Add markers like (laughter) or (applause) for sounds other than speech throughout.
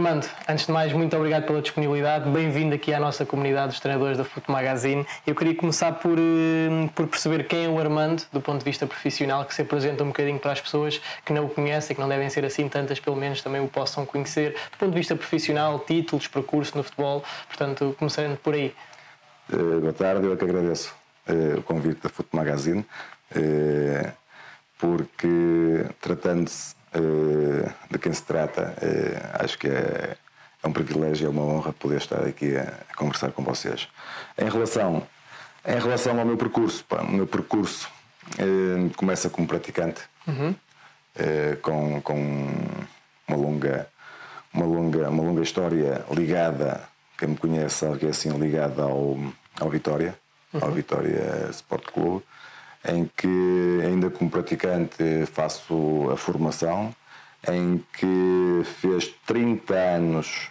Armando, antes de mais, muito obrigado pela disponibilidade. Bem-vindo aqui à nossa comunidade dos treinadores da Foot Magazine. Eu queria começar por, eh, por perceber quem é o Armando, do ponto de vista profissional, que se apresenta um bocadinho para as pessoas que não o conhecem, que não devem ser assim tantas, pelo menos também o possam conhecer, do ponto de vista profissional, títulos, percurso no futebol. Portanto, começando por aí. Uh, boa tarde, eu é que agradeço uh, o convite da Foot Magazine, uh, porque tratando-se de quem se trata, acho que é, é, um privilégio, é uma honra poder estar aqui a, a, conversar com vocês. Em relação, em relação ao meu percurso, pá, o meu percurso começa como praticante, uhum. com, com uma longa, uma longa, uma longa história ligada, quem me conhece sabe que é assim ligada ao ao Vitória, uhum. ao Vitória Sport Clube, em que ainda como praticante faço a formação, em que fez 30 anos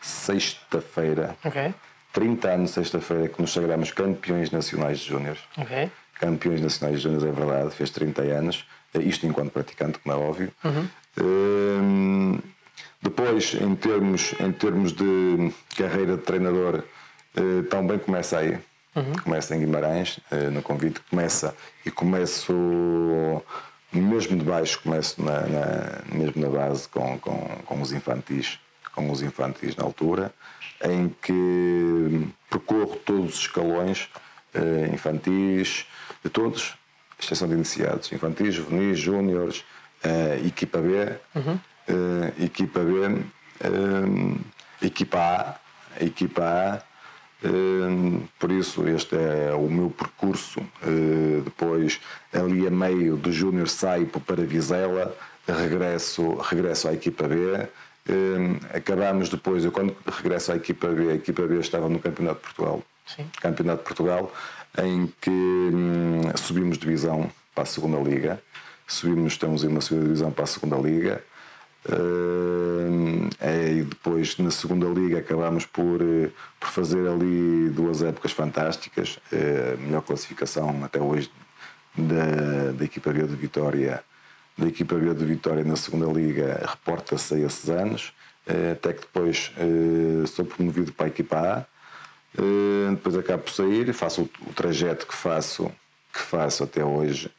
sexta-feira. Okay. 30 anos sexta-feira que nos sagramos campeões nacionais de júniores. Okay. Campeões nacionais de júniores, é verdade, fez 30 anos. Isto enquanto praticante, como é óbvio. Uhum. Hum, depois, em termos, em termos de carreira de treinador, uh, também começa aí. Uhum. Começa em Guimarães, uh, no convite, começa e começo mesmo de baixo, começo na, na, mesmo na base com, com, com os infantis, com os infantis na altura, em que percorro todos os escalões uh, infantis, de todos, exceção de iniciados, infantis, juvenis, júniores, uh, equipa B, uhum. uh, equipa B, equipa A, equipa A, por isso, este é o meu percurso. Hum, depois, ali a meio do Júnior, saio para Vizela, regresso, regresso à equipa B. Hum, acabamos depois, eu quando regresso à equipa B, a equipa B estava no Campeonato de Portugal. Sim. Campeonato de Portugal, em que subimos divisão para a segunda liga. Subimos, estamos em uma segunda divisão para a segunda liga. Uh, e depois na segunda liga acabámos por, uh, por fazer ali duas épocas fantásticas, uh, melhor classificação até hoje da, da equipa B de Vitória, da equipa B de Vitória na segunda liga reporta-se a esses anos, uh, até que depois sou promovido para a equipa A, depois acabo por sair, faço o, o, trajeto que faço que faço até hoje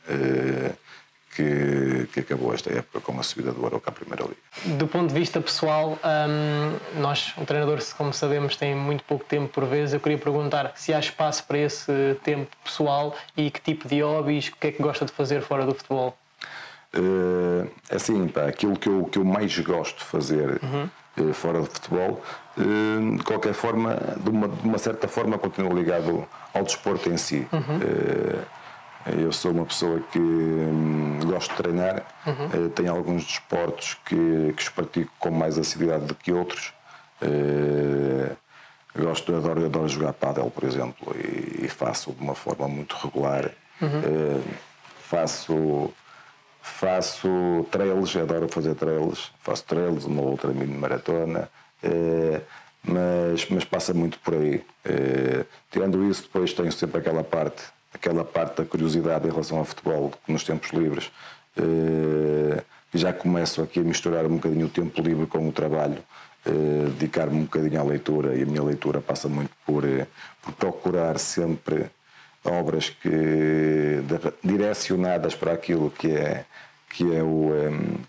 que, que, acabou esta época com a subida do Aroca à Primeira Liga. Do ponto de vista pessoal, um, nós, o treinador, como sabemos, tem muito pouco tempo por vezes. Eu queria perguntar se há espaço para esse tempo pessoal e que tipo de hobbies, o que é que gosta de fazer fora do futebol? Uh, assim, pá, aquilo que eu, que eu mais gosto de fazer uhum. uh, fora do futebol, uh, de qualquer forma, de uma, de uma certa forma, continuo ligado ao desporto em si. Uhum eu sou uma pessoa que hum, gosto de treinar, uhum. uh, tenho alguns desportos que, que os pratico com mais assiduidade do que outros. Uh, gosto, adoro, adoro jogar pádel, por exemplo, e, e, faço de uma forma muito regular. Uhum. Uh, faço faço trails, adoro fazer trails, faço trails, uma outra mini maratona, mas, mas passa muito por aí. tirando isso, depois tenho sempre aquela parte aquela parte da curiosidade em relação ao futebol nos tempos livres. Uh, já começo aqui a misturar um bocadinho o tempo livre com o trabalho, uh, dedicar-me um bocadinho à leitura e a minha leitura passa muito por, uh, por procurar sempre obras que direcionadas para aquilo que é que é o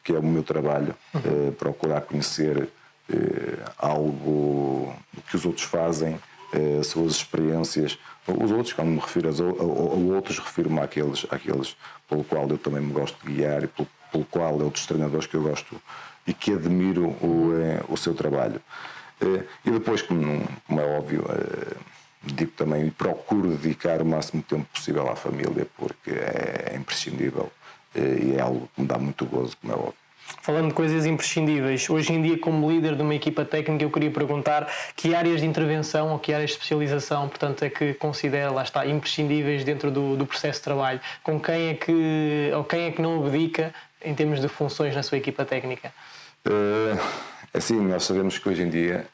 que é o meu trabalho, uhum. procurar conhecer algo que os outros fazem, suas experiências, os outros, quando me refiro a, outros, refiro-me àqueles, àqueles pelo qual eu também me gosto de guiar e pelo, pelo qual é outros treinadores que eu gosto e que admiro o, eh, o seu trabalho. Eh, e depois, como, como é óbvio, eh, digo também procuro dedicar o máximo tempo possível à família, porque é imprescindível e é algo que me dá muito gozo, como é óbvio. Falando de coisas imprescindíveis, hoje em dia, como líder de uma equipa técnica, eu queria perguntar que áreas de intervenção ou que áreas de especialização, portanto, é que considera, lá está, imprescindíveis dentro do, do processo de trabalho? Com quem é que, ou quem é que não abdica em termos de funções na sua equipa técnica? Uh, assim, nós sabemos que hoje em dia,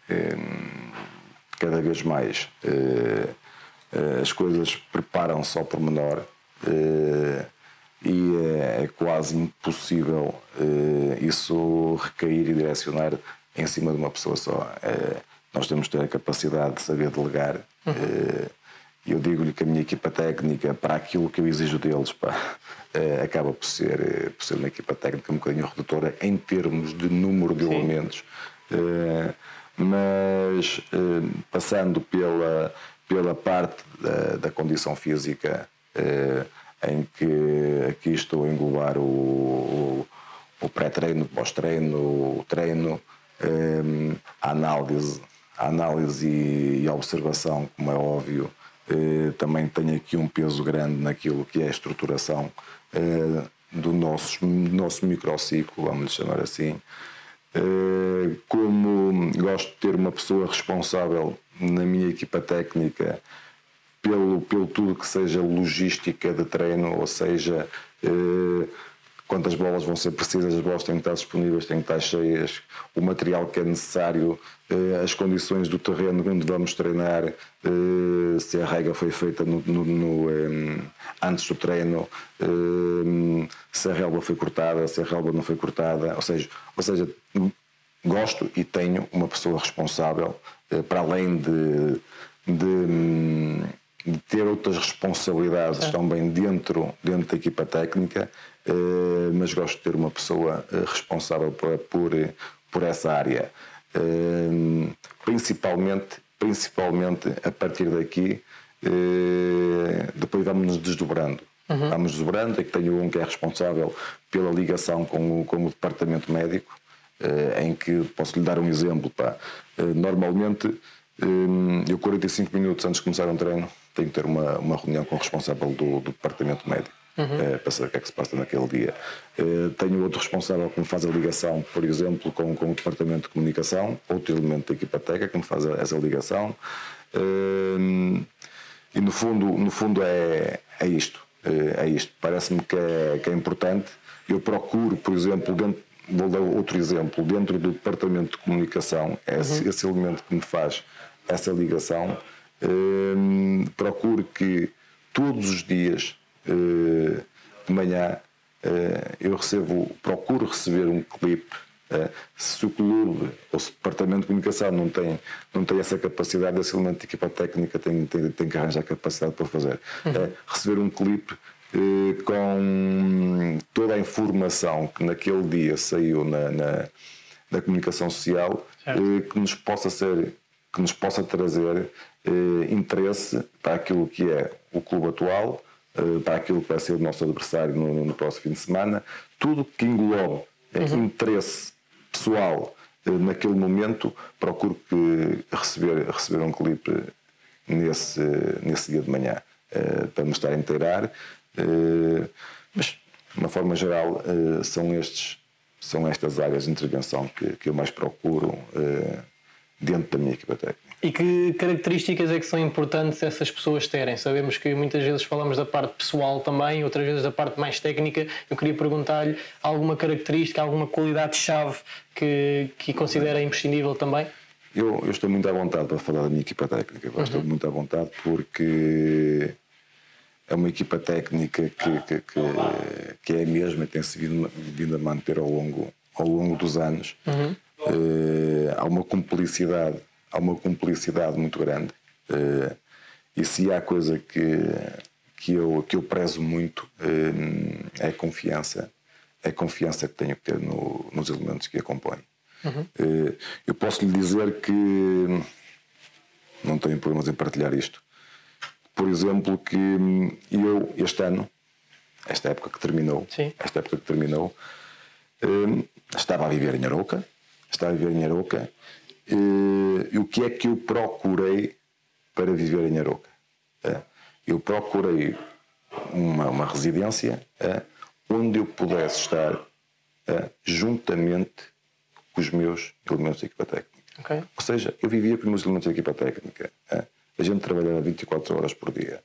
cada vez mais, uh, as coisas preparam-se ao pormenor. Uh, e é, é quase impossível uh, isso recair e direcionar em cima de uma pessoa só. É, nós temos que ter a capacidade de saber delegar. Uhum. E eu digo-lhe que a minha equipa técnica, para aquilo que eu exijo deles, pá, (laughs) acaba por ser, por ser uma equipa técnica um bocadinho redutora em termos de número de Sim. elementos. Mas passando pela, pela parte da, da condição física, em que aqui estou a englobar o, o, o pré-treino, pós-treino, o treino, a análise, a análise e, a observação, como é óbvio, eh, também tem aqui um peso grande naquilo que é a estruturação eh, do nosso, nosso microciclo, vamos chamar assim. Eh, como gosto de ter uma pessoa responsável na minha equipa técnica pelo, pelo tudo que seja logística de treino, ou seja, quantas bolas vão ser precisas, as bolas têm que estar disponíveis, têm que estar cheias, o material que é necessário, eh, as condições do terreno onde vamos treinar, eh, se a regra foi feita no, no, no, eh, antes do treino, se a relva foi cortada, se a relva não foi cortada, ou seja, ou seja gosto e tenho uma pessoa responsável para além de, de, de ter outras responsabilidades também dentro, dentro da equipa técnica, eh, mas gosto de ter uma pessoa eh, responsável por, por, por essa área. Eh, principalmente, principalmente a partir daqui, depois vamos nos desdobrando. Uhum. Vamos desdobrando, é que tenho um que é responsável pela ligação com o, com o departamento médico, em que posso lhe dar um exemplo. Pá. Normalmente, eu 45 minutos antes de começar um treino, tenho que ter uma, uma reunião com o responsável do, do departamento médico uhum. para saber o que é que se passa naquele dia. Uh, tenho outro responsável que me faz a ligação, por exemplo, com, com o departamento de comunicação, outro elemento da equipa técnica que me faz essa ligação. Uh, e no fundo, no fundo é, é isto. É isto. Parece-me que é, que é importante. Eu procuro, por exemplo, dentro, vou dar outro exemplo, dentro do departamento de comunicação, é esse, uhum. esse elemento que me faz essa ligação, procuro que todos os dias eh, de manhã eh, eu recebo, procuro receber um clipe. Eh, se o clube ou se o departamento de comunicação não tem, não tem essa capacidade, esse elemento de equipa técnica tem, tem, tem que arranjar capacidade para fazer. Uhum. receber um clipe com toda a informação que naquele dia saiu na, na, na comunicação social que nos possa ser que nos possa trazer interesse para aquilo que é o clube atual eh, para aquilo que vai ser o nosso adversário no, no próximo fim de semana, tudo que englobe uhum. interesse pessoal eh, naquele momento, procuro que receber, receber um clipe nesse, nesse dia de manhã eh, para me estar a inteirar. Mas, de uma forma geral, são, estes, são estas áreas de intervenção que, que eu mais procuro dentro da minha equipa técnica. E que características é que são importantes essas pessoas terem? Sabemos que muitas vezes falamos da parte pessoal também, outras vezes da parte mais técnica. Eu queria perguntar-lhe alguma característica, alguma qualidade-chave que, que considera imprescindível também? Eu, eu, estou muito à vontade para falar da minha equipa técnica. Uhum. Estou muito à vontade porque é uma equipa técnica que, que, que, que é a mesma e tem-se vindo, vindo, a manter ao longo, ao longo dos anos. Uhum. Uh, há uma cumplicidade há uma cumplicidade muito grande. Uh, e se há coisa que, que, eu, que eu prezo muito uh, é a confiança. É a confiança que tenho que ter no, nos elementos que a compõem. Uhum. Uh, eu posso lhe dizer que não tenho problemas em partilhar isto. Por exemplo, que eu, este ano, esta época que terminou, Sim. esta época que terminou, estava a viver em Arouca, estava a viver em Arouca e o que é que eu procurei para viver em Aroca? É, eu procurei uma, uma residência é, onde eu pudesse estar juntamente com os meus elementos de equipa técnica. Okay. Ou seja, eu vivia com os meus elementos de equipa técnica. A gente trabalhava 24 horas por dia.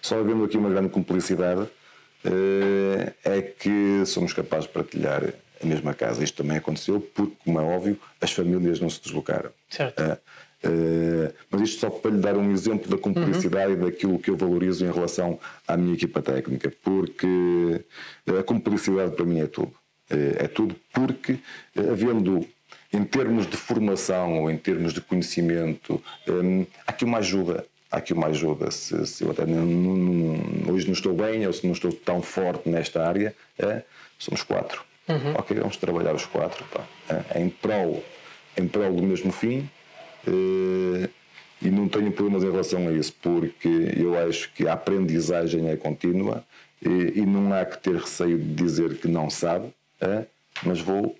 Só havendo aqui uma grande cumplicidade é que somos capazes de partilhar a mesma casa. Isto também aconteceu porque, como é óbvio, as famílias não se deslocaram. Certo. Uh, uh, mas isto só para lhe dar um exemplo da cumplicidade uhum. e daquilo que eu valorizo em relação à minha equipa técnica, porque a cumplicidade para mim é tudo. É tudo porque, havendo em termos de formação ou em termos de conhecimento, hum, há aqui uma ajuda. Há aqui uma ajuda. Se, se eu até não, não, hoje não estou bem ou se não estou tão forte nesta área, é, somos quatro. Uhum. Ok, vamos trabalhar os quatro pá, é, em, prol, em prol do mesmo fim. É, e não tenho problemas em relação a isso, porque eu acho que a aprendizagem é contínua e, e não há que ter receio de dizer que não sabe, é, mas vou,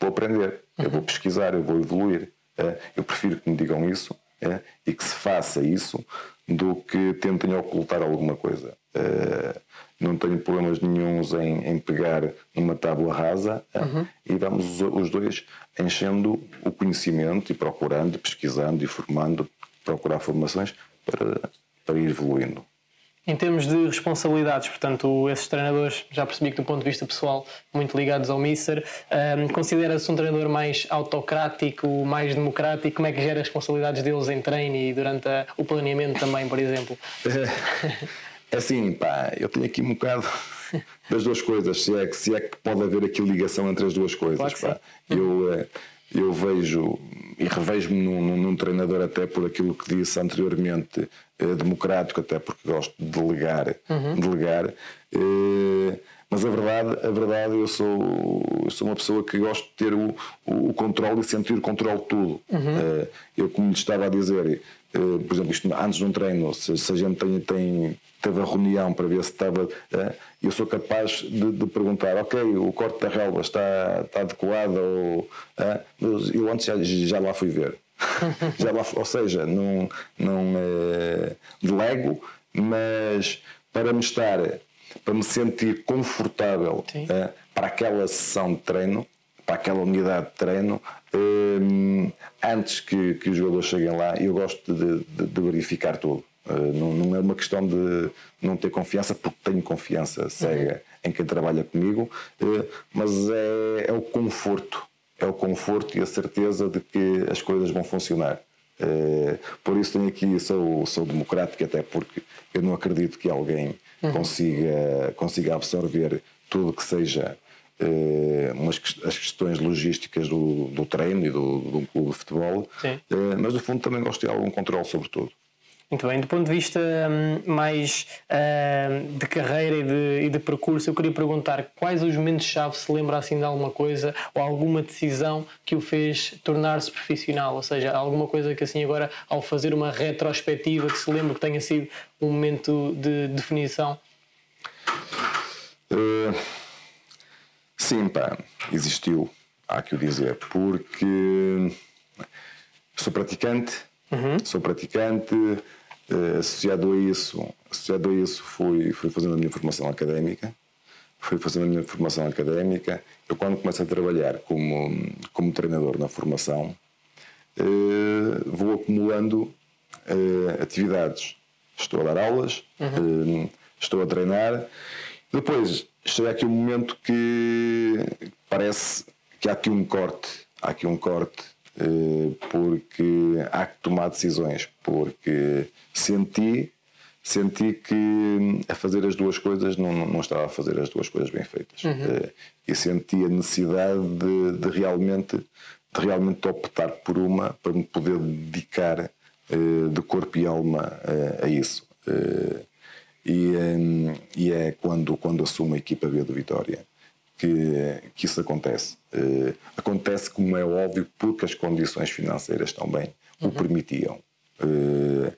vou aprender, uhum. eu vou pesquisar, eu vou evoluir. É, eu prefiro que me digam isso é, e que se faça isso do que tentem ocultar alguma coisa. Não tenho problemas nenhums em, em pegar numa tábua rasa é, uhum. e vamos os, os dois enchendo o conhecimento e procurando, pesquisando e formando, procurar formações para, para ir evoluindo. Em termos de responsabilidades, portanto, esses treinadores, já percebi que do ponto de vista pessoal, muito ligados ao Mister, um, considera-se um treinador mais autocrático, mais democrático? Como é que gera as responsabilidades deles em treino e durante a, o planeamento também, por exemplo? (laughs) É assim, pá, eu tenho aqui um bocado (laughs) das duas coisas, se é, que, se é que pode haver aqui ligação entre as duas coisas. Pá. Eu, eh, eu vejo e revejo-me num, num, treinador até por aquilo que disse anteriormente, eh, democrático, até porque gosto de delegar, uhum. delegar. Eh, mas a verdade, a verdade eu sou, eu sou uma pessoa que gosto de ter o, o, o controle e sentir o controle de tudo. Uhum. Eh, como lhe estava a dizer, eh, por exemplo, isto, antes de um treino, se, se a gente tem, tem, teve a reunião para ver se estava. Eh, eu sou capaz de, de, perguntar, ok, o corte da relva está, está adequado, ou, eh, eu antes já, já lá fui ver. (laughs) já lá, ou seja, não, não é, delego, mas para me estar, para me sentir confortável para aquela sessão de treino, para aquela unidade de treino, um, antes que, que os jogadores cheguem lá, eu gosto de, de, de verificar tudo. Uh, não, não, é uma questão de não ter confiança, porque tenho confiança cega uhum. em quem trabalha comigo, uh, mas é, é, o conforto. É o conforto e a certeza de que as coisas vão funcionar. Uh, por isso tenho aqui, sou, sou democrático, até porque eu não acredito que alguém uhum. consiga, consiga absorver tudo que seja eh, umas, as questões logísticas do, do treino e do, do clube de futebol, eh, mas no fundo também gosto de ter algum controle sobre tudo. Muito bem, do ponto de vista um, mais uh, de carreira e de, e de, percurso, eu queria perguntar quais os momentos-chave se lembra assim de alguma coisa ou alguma decisão que o fez tornar-se profissional, ou seja, alguma coisa que assim agora, ao fazer uma retrospectiva, que se lembra que tenha sido um momento de definição? Uh Sim, pá, existiu, há que o dizer, porque sou praticante, uhum. sou praticante, uh, associado a isso, associado a isso fui, fui fazendo a minha formação académica, fui fazendo a minha formação académica, eu quando começo a trabalhar como, como treinador na formação, uh, vou acumulando uh, atividades. Estou a dar aulas, uhum. estou a treinar, depois chega aqui um momento que parece que há aqui um corte, há aqui um corte eh, porque há que tomar decisões, porque senti senti que a fazer as duas coisas não, não estava a fazer as duas coisas bem feitas uhum. Eh, e senti a necessidade de, de, realmente de realmente optar por uma para me poder dedicar eh, de corpo e alma a isso e, um, e é quando, quando assumo a equipa B do Vitória que, que isso acontece. Uh, acontece, como é óbvio, porque as condições financeiras também uhum. o permitiam. Uh,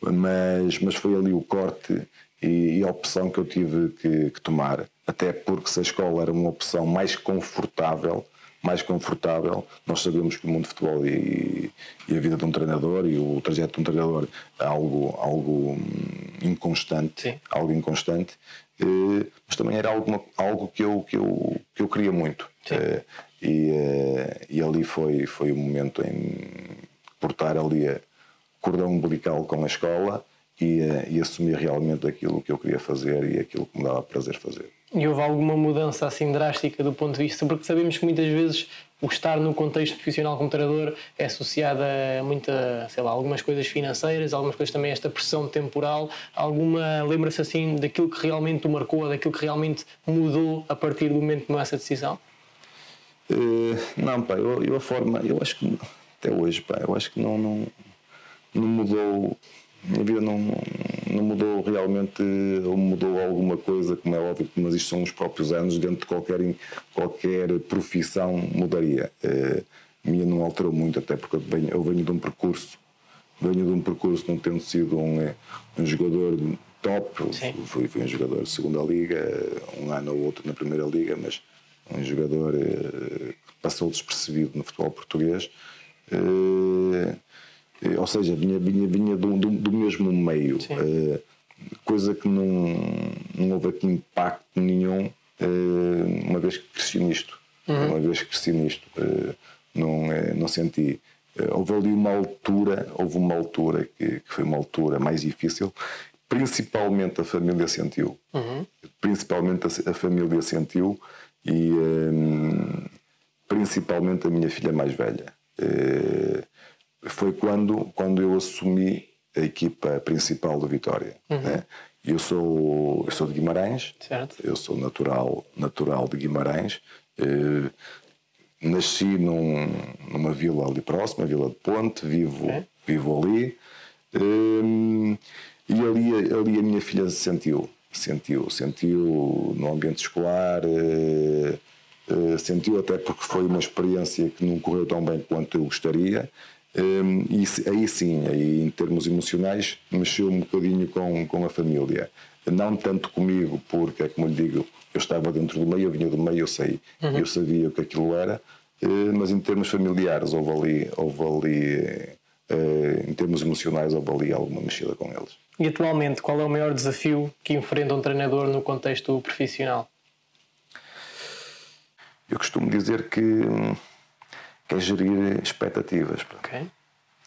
mas, mas foi ali o corte e, e, a opção que eu tive que, que, tomar, até porque se a escola era uma opção mais confortável mais confortável. Nós sabemos que o mundo de futebol e, e, a vida de um treinador e o trajeto de um treinador é algo, algo hum, inconstante, Sim. algo inconstante, eh, mas também era algo, algo que, eu, que, eu, que eu queria muito. Eh, e, eh, e ali foi, foi o momento em cortar ali a cordão umbilical com a escola e, e assumir realmente aquilo que eu queria fazer e aquilo que me dava prazer fazer. E houve alguma mudança assim drástica do ponto de vista, porque sabemos que muitas vezes o estar no contexto profissional como treinador é associado a muita, sei lá, algumas coisas financeiras, algumas coisas também esta pressão temporal. Alguma, lembra-se assim daquilo que realmente o marcou, daquilo que realmente mudou a partir do momento que tomou essa decisão? Uh, não, pá, eu, eu, a forma, eu acho que até hoje, pá, eu acho que não, não, não mudou, minha vida não, não mudou realmente, ou mudou alguma coisa, como é óbvio, mas isto são os próprios anos, dentro de qualquer, qualquer profissão mudaria. Uh, minha não alterou muito, até porque eu venho, eu venho de um percurso, venho de um percurso não tendo sido um, um jogador top, fui, fui um jogador de segunda liga, um ano ou outro na primeira liga, mas um jogador eh, que passou despercebido no futebol português. Eh, ou seja, vinha, vinha, vinha do, do, do mesmo meio, coisa que não, não houve aqui impacto nenhum, uma vez que cresci nisto. Uhum. Uma vez que cresci nisto, não, não senti. Houve ali uma altura, houve uma altura que, que foi uma altura mais difícil, principalmente a família sentiu. Uhum. Principalmente a, a família sentiu e um, principalmente a minha filha mais velha. Uh, foi quando, quando eu assumi a equipa principal do Vitória. Uhum. Né? Eu sou eu sou de Guimarães, certo. eu sou natural natural de Guimarães. Uh, nasci num, numa vila ali próxima, a Vila de Ponte, vivo é. vivo ali. Um, e ali, ali a minha filha se sentiu sentiu, sentiu no ambiente escolar, eh, eh, sentiu até porque foi uma experiência que não correu tão bem quanto eu gostaria. Um, e aí sim, aí em termos emocionais, mexeu um bocadinho com, com a família. Não tanto comigo, porque é como lhe digo, eu estava dentro do meio, eu vinha do meio, eu sei, uhum. eu sabia o que aquilo era, mas em termos familiares houve ali, houve ali em termos emocionais, houve ali alguma mexida com eles. E atualmente, qual é o maior desafio que enfrenta um treinador no contexto profissional? Eu costumo dizer que, que é gerir expectativas. Ok.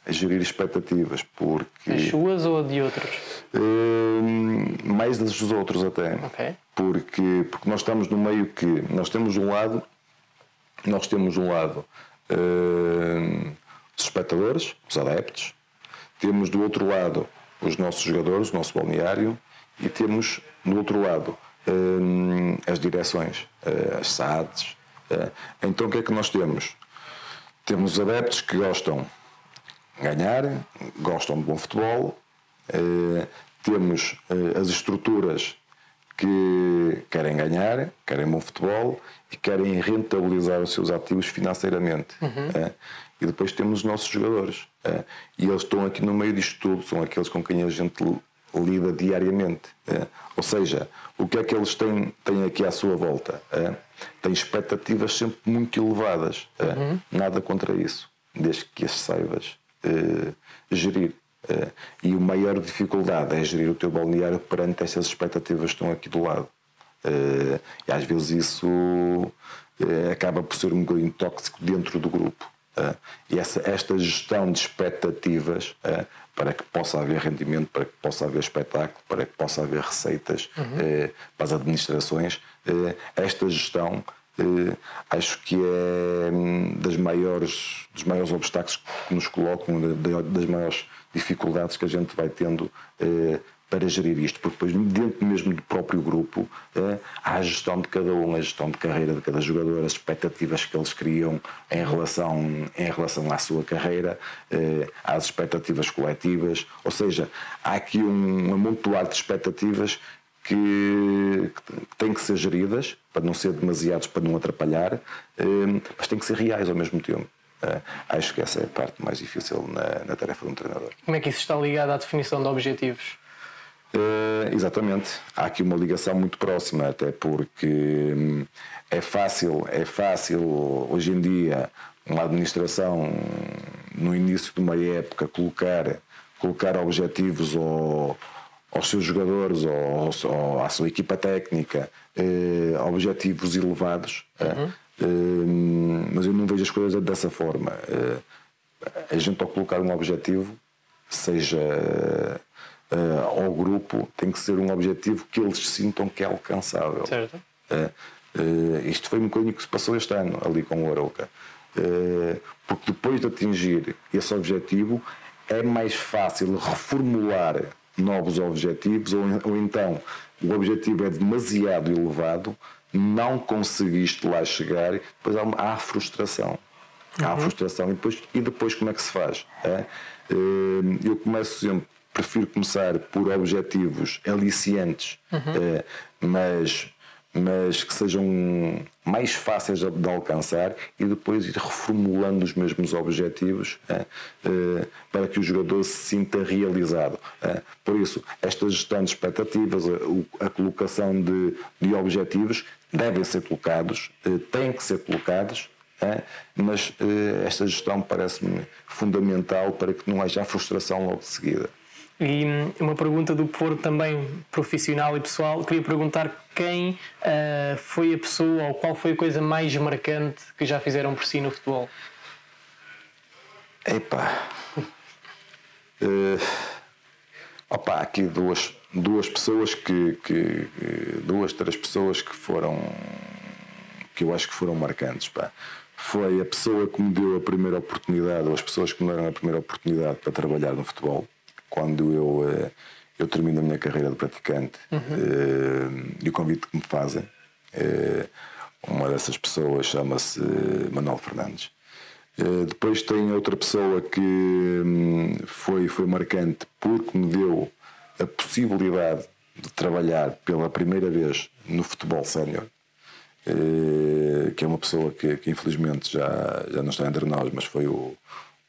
É gerir expectativas, porque. As suas ou de outros? Uh, mais das dos outros, até. Ok. Porque, porque nós estamos no meio que. Nós temos um lado. Nós temos um lado. Uh, os espectadores, os adeptos. Temos do outro lado os nossos jogadores, o nosso balneário, e temos do outro lado hum, as direções, eh, as SADs. Eh. Então o que é que nós temos? Temos os adeptos que gostam de ganhar, gostam de bom futebol, eh, temos as estruturas que querem ganhar, querem bom futebol e querem rentabilizar os seus ativos financeiramente. Uhum. E depois temos os nossos jogadores. É, e eles estão aqui no meio disto tudo, são aqueles com quem a gente lida diariamente. É, ou seja, o que é que eles têm, têm aqui à sua volta? Têm expectativas sempre muito elevadas. É, uhum. Nada contra isso, desde que as saibas é, gerir. É, e a maior dificuldade é gerir o teu balneário perante estas expectativas que estão aqui do lado. E às vezes isso acaba por ser um bocadinho tóxico dentro do grupo. E essa, esta gestão de expectativas para que possa haver rendimento, para que possa haver espetáculo, para que possa haver receitas uhum. uh, para as administrações, esta gestão acho que é um, das maiores, dos maiores obstáculos que nos colocam, das maiores dificuldades que a gente vai tendo para gerir isto, porque depois dentro mesmo do próprio grupo eh, há a gestão de cada um, a gestão de carreira de cada jogador, as expectativas que eles criam em relação, em relação à sua carreira, eh, às expectativas coletivas, ou seja, há aqui um amontoado de expectativas que, têm que ser geridas para não ser demasiados, para não atrapalhar, eh, mas têm que ser reais ao mesmo tempo. Acho que essa é a parte mais difícil na, na, tarefa de um treinador. Como é que isso está ligado à definição de objetivos? Uh, exatamente. Há aqui uma ligação muito próxima, até porque hum, é fácil, é fácil hoje em dia uma administração no início de uma época colocar, colocar objetivos ao, aos seus jogadores ou, à sua equipa técnica, uh, objetivos elevados. Uhum. Uh, mas eu não vejo as coisas dessa forma. a gente ao colocar um objetivo, seja uh, ao grupo tem que ser um objetivo que eles sintam que é alcançável. Certo. Uh, uh, isto foi um bocadinho que se passou este ano ali com o Arouca. porque depois de atingir esse objetivo é mais fácil reformular novos objetivos, ou, ou então o objetivo é demasiado elevado, não conseguiste lá chegar, depois há, uma, há frustração. Há uhum. frustração. E depois, e depois como é que se faz? É? Eu começo sempre, prefiro começar por objetivos aliciantes, uhum. É, mas mas que sejam mais fáceis de alcançar e depois ir reformulando os mesmos objetivos é, é, para que o jogador se sinta realizado. Por isso, esta gestão de expectativas, a, a colocação de, de, objetivos devem ser colocados, têm que ser colocados, mas esta gestão parece-me fundamental para que não haja frustração logo de seguida. E hum, uma pergunta do Porto também profissional e pessoal. Queria perguntar quem uh, foi a pessoa ou qual foi a coisa mais marcante que já fizeram por si no futebol? Epá. (laughs) Uh, opa, aqui duas, duas pessoas que, que, duas, três pessoas que foram que eu acho que foram marcantes. Pá. Foi a pessoa que me deu a primeira oportunidade, ou as pessoas que me deram a primeira oportunidade para trabalhar no futebol quando eu, eh, eu termino a minha carreira de praticante uhum. E o convite que me fazem. Eh, uma dessas pessoas chama-se Manuel Fernandes. Depois tem outra pessoa que hum, foi, foi marcante porque me deu a possibilidade de trabalhar pela primeira vez no futebol sénior, que é uma pessoa que, que, infelizmente já, já não está entre nós, mas foi o,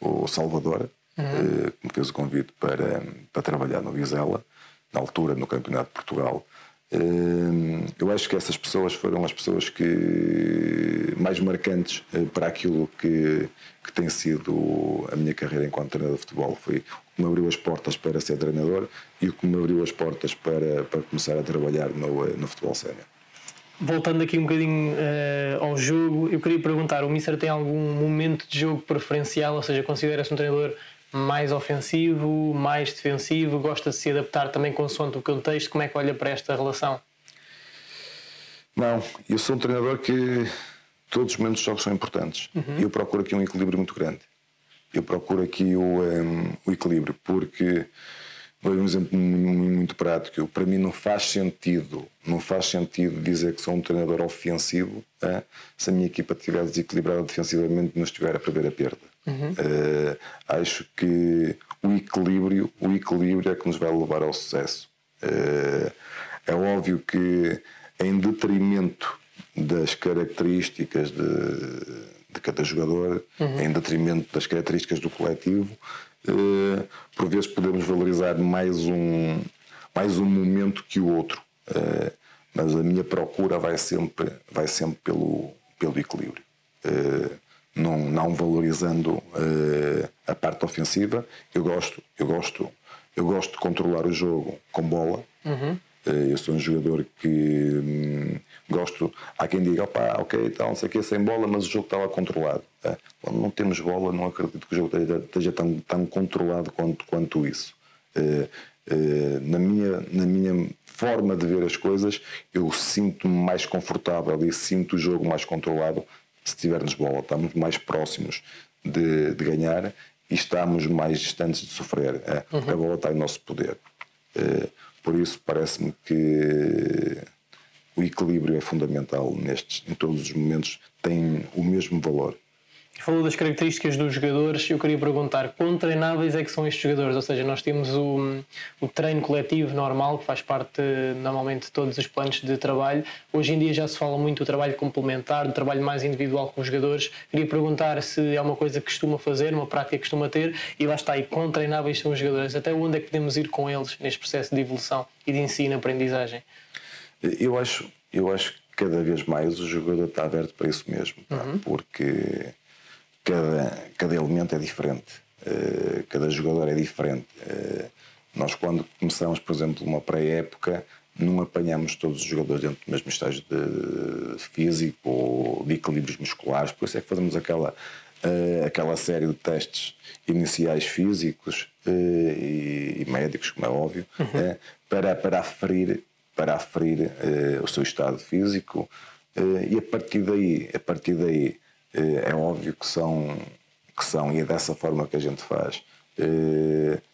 o Salvador, uhum. que me fez o convite para, para trabalhar no Vizela, na altura no Campeonato de Portugal. Eh, eu acho que essas pessoas foram as pessoas que mais marcantes eh, para aquilo que, que tem sido a minha carreira enquanto treinador de futebol. Foi o que me abriu as portas para ser treinador e o que me abriu as portas para, para começar a trabalhar no, no futebol sénior. Voltando aqui um bocadinho uh, ao jogo, eu queria perguntar: o Mister tem algum momento de jogo preferencial? Ou seja, considera-se um treinador mais ofensivo, mais defensivo? Gosta de se adaptar também consoante o contexto? Como é que olha para esta relação? Não, eu sou um treinador que todos os momentos de jogos são importantes. Uhum. Eu procuro aqui um equilíbrio muito grande. Eu procuro aqui o, um, o equilíbrio, porque Vou um exemplo muito prático. Para mim não faz sentido, não faz sentido dizer que sou um treinador ofensivo é? se a minha equipa estiver desequilibrada defensivamente e não estiver a perder a perda. Uhum. Uh, acho que o equilíbrio, o equilíbrio é que nos vai levar ao sucesso. Uh, é óbvio que em detrimento das características de, de cada jogador, uhum. em detrimento das características do coletivo, uh, por vezes podemos valorizar mais um, mais um momento que o outro. Uh, mas a minha procura vai sempre, vai sempre pelo, pelo equilíbrio. Uh, não, não valorizando a parte ofensiva. Eu gosto, eu gosto, eu gosto de controlar o jogo com bola. Uhum. Eu sou um jogador que hum, gosto. Há quem diga, opá, ok, então, não sei o que, sem bola, mas o jogo estava controlado. É. Quando não temos bola, não acredito que o jogo esteja, esteja tão, tão controlado quanto, quanto isso. É, é, na, minha, na minha forma de ver as coisas, eu sinto-me mais confortável e sinto o jogo mais controlado se tivermos bola. Estamos mais próximos de, de ganhar e estamos mais distantes de sofrer. É, uhum. A bola está em nosso poder. É, por isso, parece-me que o equilíbrio é fundamental nestes, em todos os momentos, tem o mesmo valor. Falou das características dos jogadores, eu queria perguntar quão treináveis é que são estes jogadores? Ou seja, nós temos o, o treino coletivo normal, que faz parte normalmente de todos os planos de trabalho. Hoje em dia já se fala muito do trabalho complementar, do trabalho mais individual com os jogadores. Queria perguntar se é uma coisa que costuma fazer, uma prática que costuma ter, e lá está, e quão treináveis são os jogadores? Até onde é que podemos ir com eles neste processo de evolução e de ensino-aprendizagem? Eu acho, eu acho que cada vez mais o jogador está aberto para isso mesmo, uhum. porque cada, cada elemento é diferente, uh, cada jogador é diferente. Uh, nós, quando começamos, por exemplo, uma pré-época, não apanhamos todos os jogadores dentro do mesmo estágio de físico ou de equilíbrios musculares, por isso é que fazemos aquela, uh, aquela série de testes iniciais físicos e, e, médicos, como é óbvio, uhum. para, para aferir para aferir o seu estado físico e a partir daí, a partir daí é óbvio que são, que são, e é dessa forma que a gente faz,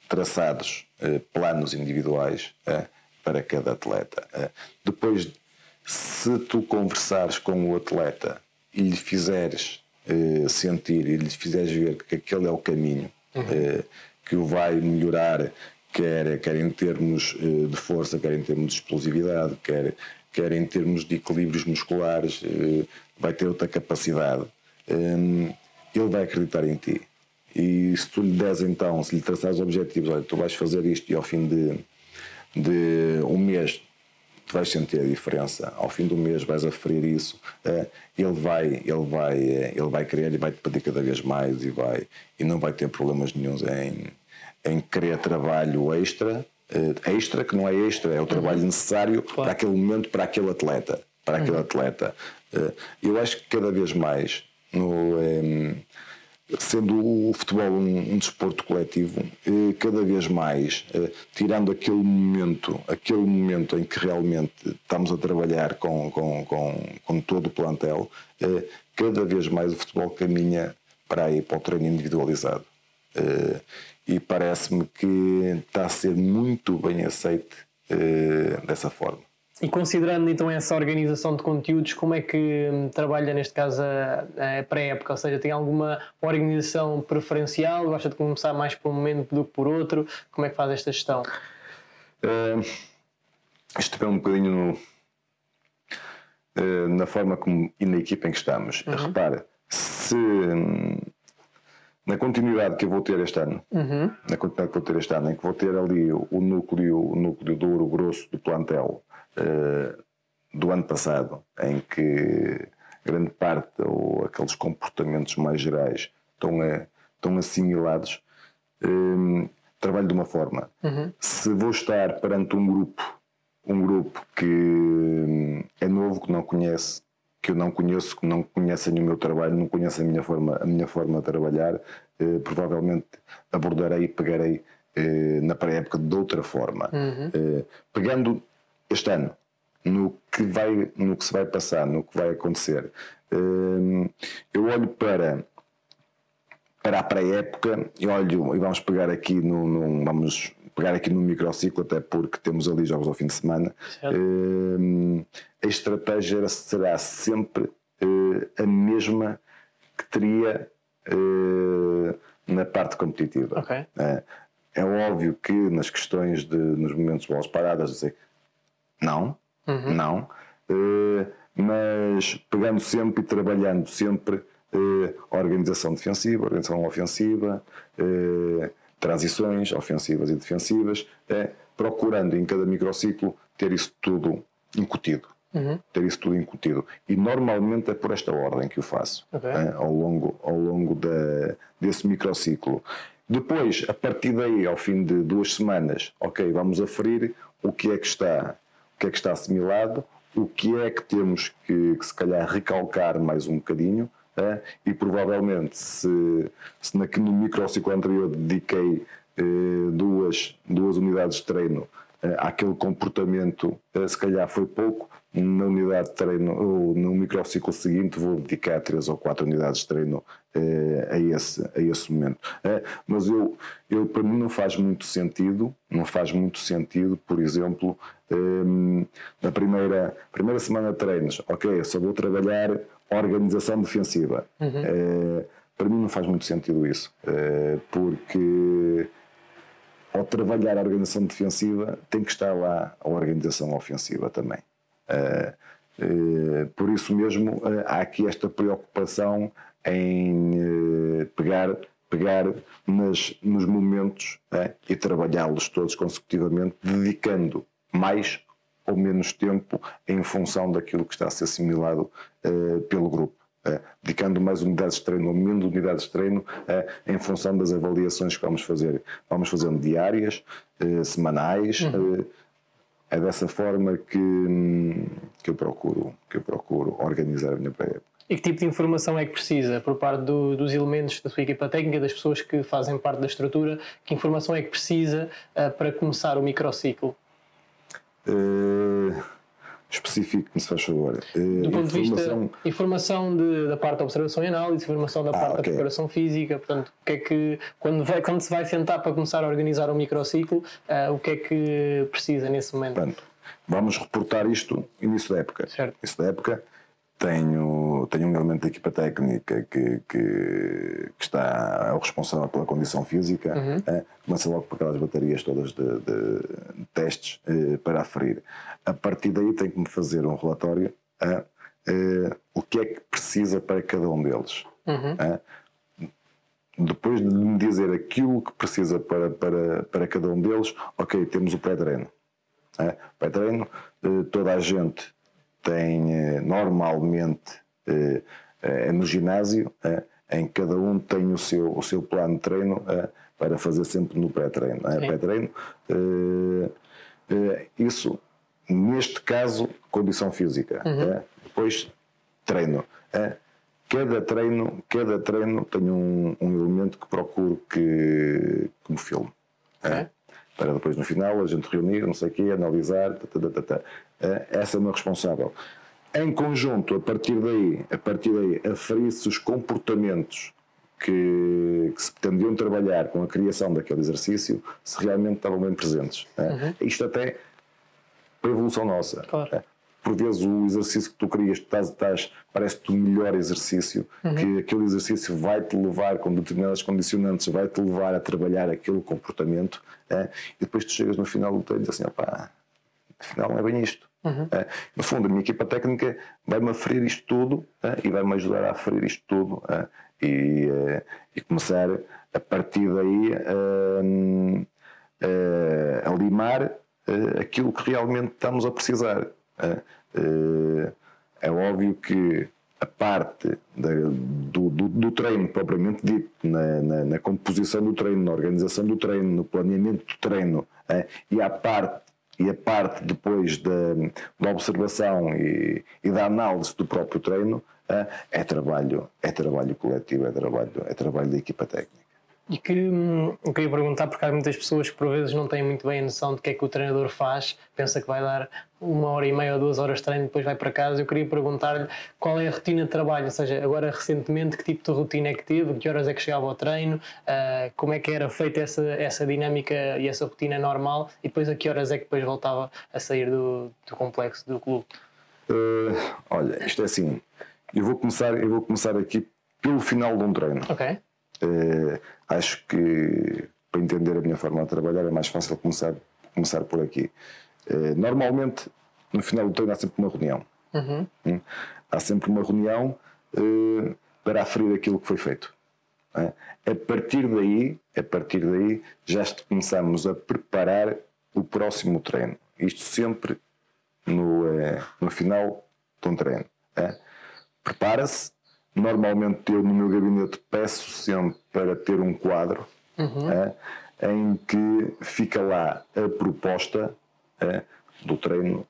traçados planos individuais para cada atleta. Depois, se tu conversares com o atleta e lhe fizeres sentir e lhe fizeres ver que aquele é o caminho uhum. que o vai melhorar, quer, quer em termos de força, quer em termos de explosividade, quer, quer em termos de equilíbrios musculares, vai ter outra capacidade, ele vai acreditar em ti. E se tu lhe des então, se lhe traçares objetivos, olha, tu vais fazer isto e ao fim de, de um mês tu vais sentir a diferença, ao fim do mês vais aferir isso, eh, ele vai, ele vai, ele vai querer e vai te pedir cada vez mais e vai e não vai ter problemas nenhums em, em querer trabalho extra, eh, extra que não é extra, é o trabalho uhum. necessário claro. para aquele momento, para aquele atleta, para aquele uhum. atleta. Eu acho que cada vez mais no sendo o futebol um, um desporto coletivo, eh, cada vez mais, eh, tirando aquele momento, aquele momento em que realmente estamos a trabalhar com, com, com, com todo o plantel, eh, cada vez mais o futebol caminha para aí, para o treino individualizado. E parece-me que está a ser muito bem aceite dessa forma. E considerando então essa organização de conteúdos, como é que hum, trabalha neste caso a, a pré-época? Ou seja, tem alguma organização preferencial? Gosta de começar mais por um momento do que por outro? Como é que faz esta gestão? Uh, isto depende um bocadinho no, uh, na forma como e na equipa em que estamos. Uhum. Repara, se hum, na continuidade que eu vou ter este ano, uhum. na continuidade que vou ter este ano, em que vou ter ali o, núcleo, o núcleo duro, grosso do plantel do ano passado, em que grande parte ou aqueles comportamentos mais gerais estão, a, estão assimilados, um, trabalho de uma forma. Uhum. Se vou estar perante um grupo, um grupo que hum, é novo, que não conhece, que eu não conheço, que não conhecem o meu trabalho, não conhecem a minha forma, a minha forma de trabalhar, eh, provavelmente abordarei e pegarei eh, na pré-época de outra forma. Uhum. Eh, pegando este ano, no que, vai, no que se vai passar, no que vai acontecer. Hum, eu olho para, para a pré-época e olho, e vamos pegar aqui no, no, vamos pegar aqui no microciclo, até porque temos ali jogos ao fim de semana. Hum, a estratégia será sempre uh, a mesma que teria uh, na parte competitiva. Okay. Uh, é óbvio que nas questões de nos momentos de bolas paradas, dizer, não, uhum. não. Uh, mas pegando sempre e trabalhando sempre uh, organização defensiva, organização ofensiva, uh, transições ofensivas e defensivas, procurando em cada microciclo ter isso tudo incutido. Uhum. Ter isso tudo incutido. E normalmente é por esta ordem que o faço, okay. ao longo, ao longo da, desse microciclo. Depois, a partir daí, ao fim de duas semanas, ok, vamos aferir o que é que está o que é que está assimilado, o que é que temos que, que se calhar recalcar mais um bocadinho é? e provavelmente se, se na, no microciclo anterior dediquei eh, duas, duas unidades de treino eh, àquele comportamento, eh, se calhar foi pouco, na unidade de treino ou no microciclo seguinte vou dedicar três ou quatro unidades de treino eh, a, esse, a esse momento. Eh, mas eu, eu, para mim não faz muito sentido, não faz muito sentido, por exemplo, eh, na primeira, primeira semana de treinos, ok, só vou trabalhar organização defensiva. Uhum. para mim não faz muito sentido isso, porque ao trabalhar a organização defensiva tem que estar lá a organização ofensiva também. Uh, uh, por isso mesmo uh, há aqui esta preocupação em pegar, pegar nas, nos momentos e trabalhá-los todos consecutivamente, dedicando mais ou menos tempo em função daquilo que está a ser assimilado pelo grupo. Dedicando mais unidades de treino ou menos unidades de treino em função das avaliações que vamos fazer. Vamos fazendo diárias, semanais, uhum é dessa forma que, que, eu procuro, que eu procuro organizar a minha pré-época. E que tipo de informação é que precisa por parte do, dos elementos da sua equipa técnica, das pessoas que fazem parte da estrutura? Que informação é que precisa uh, para começar o microciclo? Uh, especifique-me, se faz favor. Do ponto de vista informação de, da parte da observação e análise, informação da ah, parte okay. da preparação física, portanto, o que é que, quando, vai, quando se vai sentar para começar a organizar um microciclo, uh, o que é que precisa nesse momento? Pronto. Vamos reportar isto início da época. Certo. Início da época, tenho, tenho um elemento da equipa técnica que, que, que está é o responsável pela condição física, uhum. é, começa logo por aquelas baterias todas de, de, de testes é, para aferir. A partir daí tem que me fazer um relatório é, o que é que precisa para cada um deles. Uhum. depois de me dizer aquilo que precisa para, para, para cada um deles, ok, temos o pré-treino. É, pré-treino, toda a gente tem eh, normalmente eh, eh, no ginásio, em cada um tem o seu, o seu plano de treino para fazer sempre no pré-treino. Pré-treino, isso, neste caso, condição física. Uhum. Depois, treino. Cada treino, cada treino tem um, um elemento que procuro que, que me filme. Okay. Para depois, no final, a gente reunir, não sei o quê, analisar, tá, tá, eh, essa é uma responsável. Em conjunto, a partir daí, a partir daí, aferir-se os comportamentos que, que, se pretendiam trabalhar com a criação daquele exercício, se realmente estavam bem presentes. Eh. Uhum. Isto até para a evolução nossa. Claro. Eh. Por vezes o exercício que tu querias, estás, estás parece-te o melhor exercício, uhum. que aquele exercício vai-te levar, com determinadas condicionantes, vai-te levar a trabalhar aquele comportamento, é? e depois tu chegas no final do treino e dizes assim, opá, afinal não é bem isto. Uhum. É, no fundo, a minha equipa técnica vai-me aferir isto tudo é, e vai-me ajudar a aferir isto tudo é, e, e, começar a partir daí a, limar aquilo que realmente estamos a precisar. É, óbvio que a parte da, do, do, do, treino propriamente dito, na, na, na, composição do treino, na organização do treino, no planeamento do treino, e a parte e a parte depois da, observação e, e, da análise do próprio treino é, é trabalho é trabalho coletivo é trabalho é trabalho da equipa técnica e que hum, eu queria perguntar, porque há muitas pessoas que por vezes não têm muito bem a noção de que é que o treinador faz, pensa que vai dar uma hora e meia ou duas horas de treino e depois vai para casa. Eu queria perguntar-lhe qual é a rotina de trabalho, ou seja, agora recentemente que tipo de rotina é que teve, que horas é que chegava ao treino, uh, como é que era feita essa, essa dinâmica e essa rotina normal e depois a que horas é que depois voltava a sair do, do complexo do clube? Uh, olha, isto é assim, eu vou começar, eu vou começar aqui pelo final de um treino. Ok. Uh, acho que para entender a minha forma de trabalhar é mais fácil começar, começar por aqui. Uh, normalmente, no final do treino, há sempre uma reunião. Uhum. Hum? Há sempre uma reunião uh, para aferir aquilo que foi feito. É? A partir daí, a partir daí, já começamos a preparar o próximo treino. Isto sempre no, no final de um treino. É? Prepara-se, Normalmente eu no meu gabinete peço sempre para ter um quadro uhum. é, em que fica lá a proposta é, do treino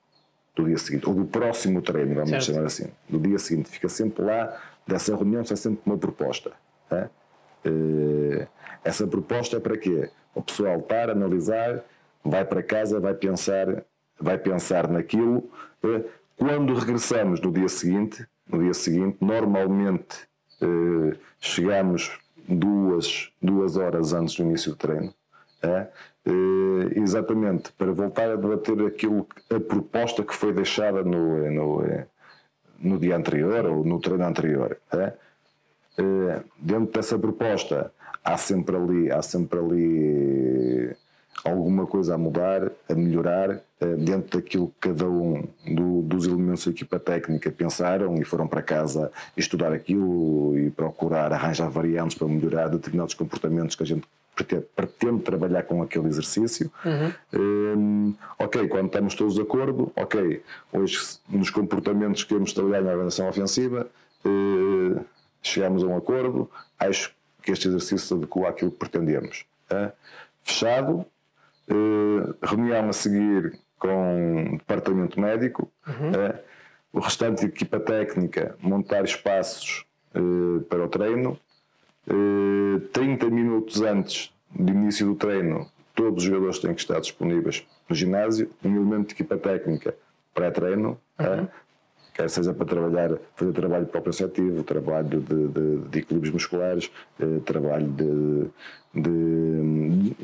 do dia seguinte, ou do próximo treino, vamos certo. chamar assim, do dia seguinte. Fica sempre lá, dessa reunião sai sempre uma proposta. É? Essa proposta é para quê? O pessoal para, analisar, vai para casa, vai pensar, vai pensar naquilo. Quando regressamos no dia seguinte, no dia seguinte. Normalmente eh, chegamos duas, duas horas antes do início do treino. É? Eh, exatamente para voltar a debater aquilo, a proposta que foi deixada no, no, no dia anterior ou no treino anterior. É? Eh, dentro dessa proposta há sempre ali, há sempre ali alguma coisa a mudar, a melhorar, eh, dentro daquilo que cada um do, dos elementos da equipa técnica pensaram e foram para casa estudar aquilo e procurar arranjar variantes para melhorar determinados comportamentos que a gente pretende trabalhar com aquele exercício. Uhum. Um, ok, quando estamos todos de acordo, ok, hoje nos comportamentos que queremos trabalhar na organização ofensiva, uh, chegamos a um acordo, acho que este exercício se adequa àquilo que pretendemos. Uh, fechado, reunião a seguir com o departamento médico, uhum. uh, o restante de equipa técnica montar espaços uh, para o treino, uh, 30 minutos antes do início do treino, todos os jogadores têm que estar disponíveis no ginásio, um elemento de equipa técnica pré-treino, uhum. Quer seja para trabalhar, fazer trabalho proprioceptivo, trabalho de, de, de equilíbrios musculares, eh, trabalho de, de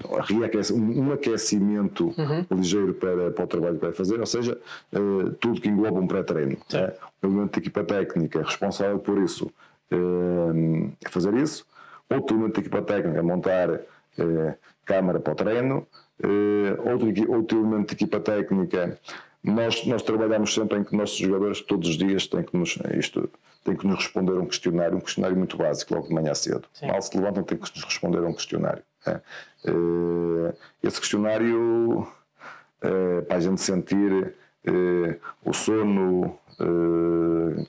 um aquecimento uhum. ligeiro para, para o trabalho que vai fazer, ou seja, uh, tudo que engloba um pré-treino. Né? O elemento de equipa técnica responsável por isso uh, fazer isso, outro elemento de equipa técnica montar uh, câmara para o treino, outro, outro elemento de equipa técnica nós, nós trabalhamos sempre em que nossos jogadores todos os dias têm que nos, isto, têm que nos responder um questionário, um questionário muito básico, logo de manhã cedo. Sim. Mal se levantam, têm que nos responder um questionário. É. Uh, esse questionário uh, para a gente sentir uh, o sono,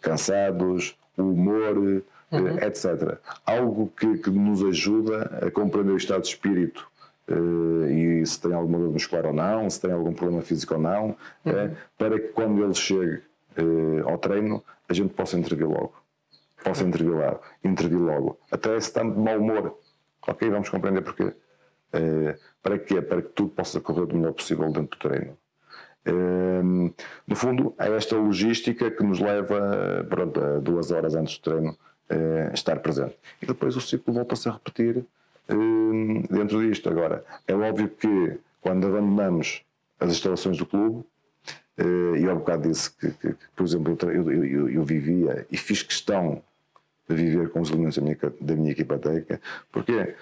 cansados, o humor, uhum. etc. Algo que, que nos ajuda a compreender o estado de espírito e se tem alguma dor muscular ou não, se tem algum problema físico ou não, uhum. uh, para que quando ele chegue uh, ao treino a gente possa intervir logo. Possa uhum. intervir, lá, intervir logo. Até se está de mau humor. Ok, vamos compreender porquê. para quê? Para que tudo possa correr do melhor possível dentro do treino. no fundo, é esta logística que nos leva pronto, a duas horas antes do treino estar presente. E depois o ciclo volta-se a repetir dentro disto. Agora, é óbvio que quando abandonamos as instalações do clube, eh, e ao bocado disse que, que, que por exemplo, eu, eu, eu, vivia e fiz questão de viver com os elementos da minha, da minha equipa técnica, porque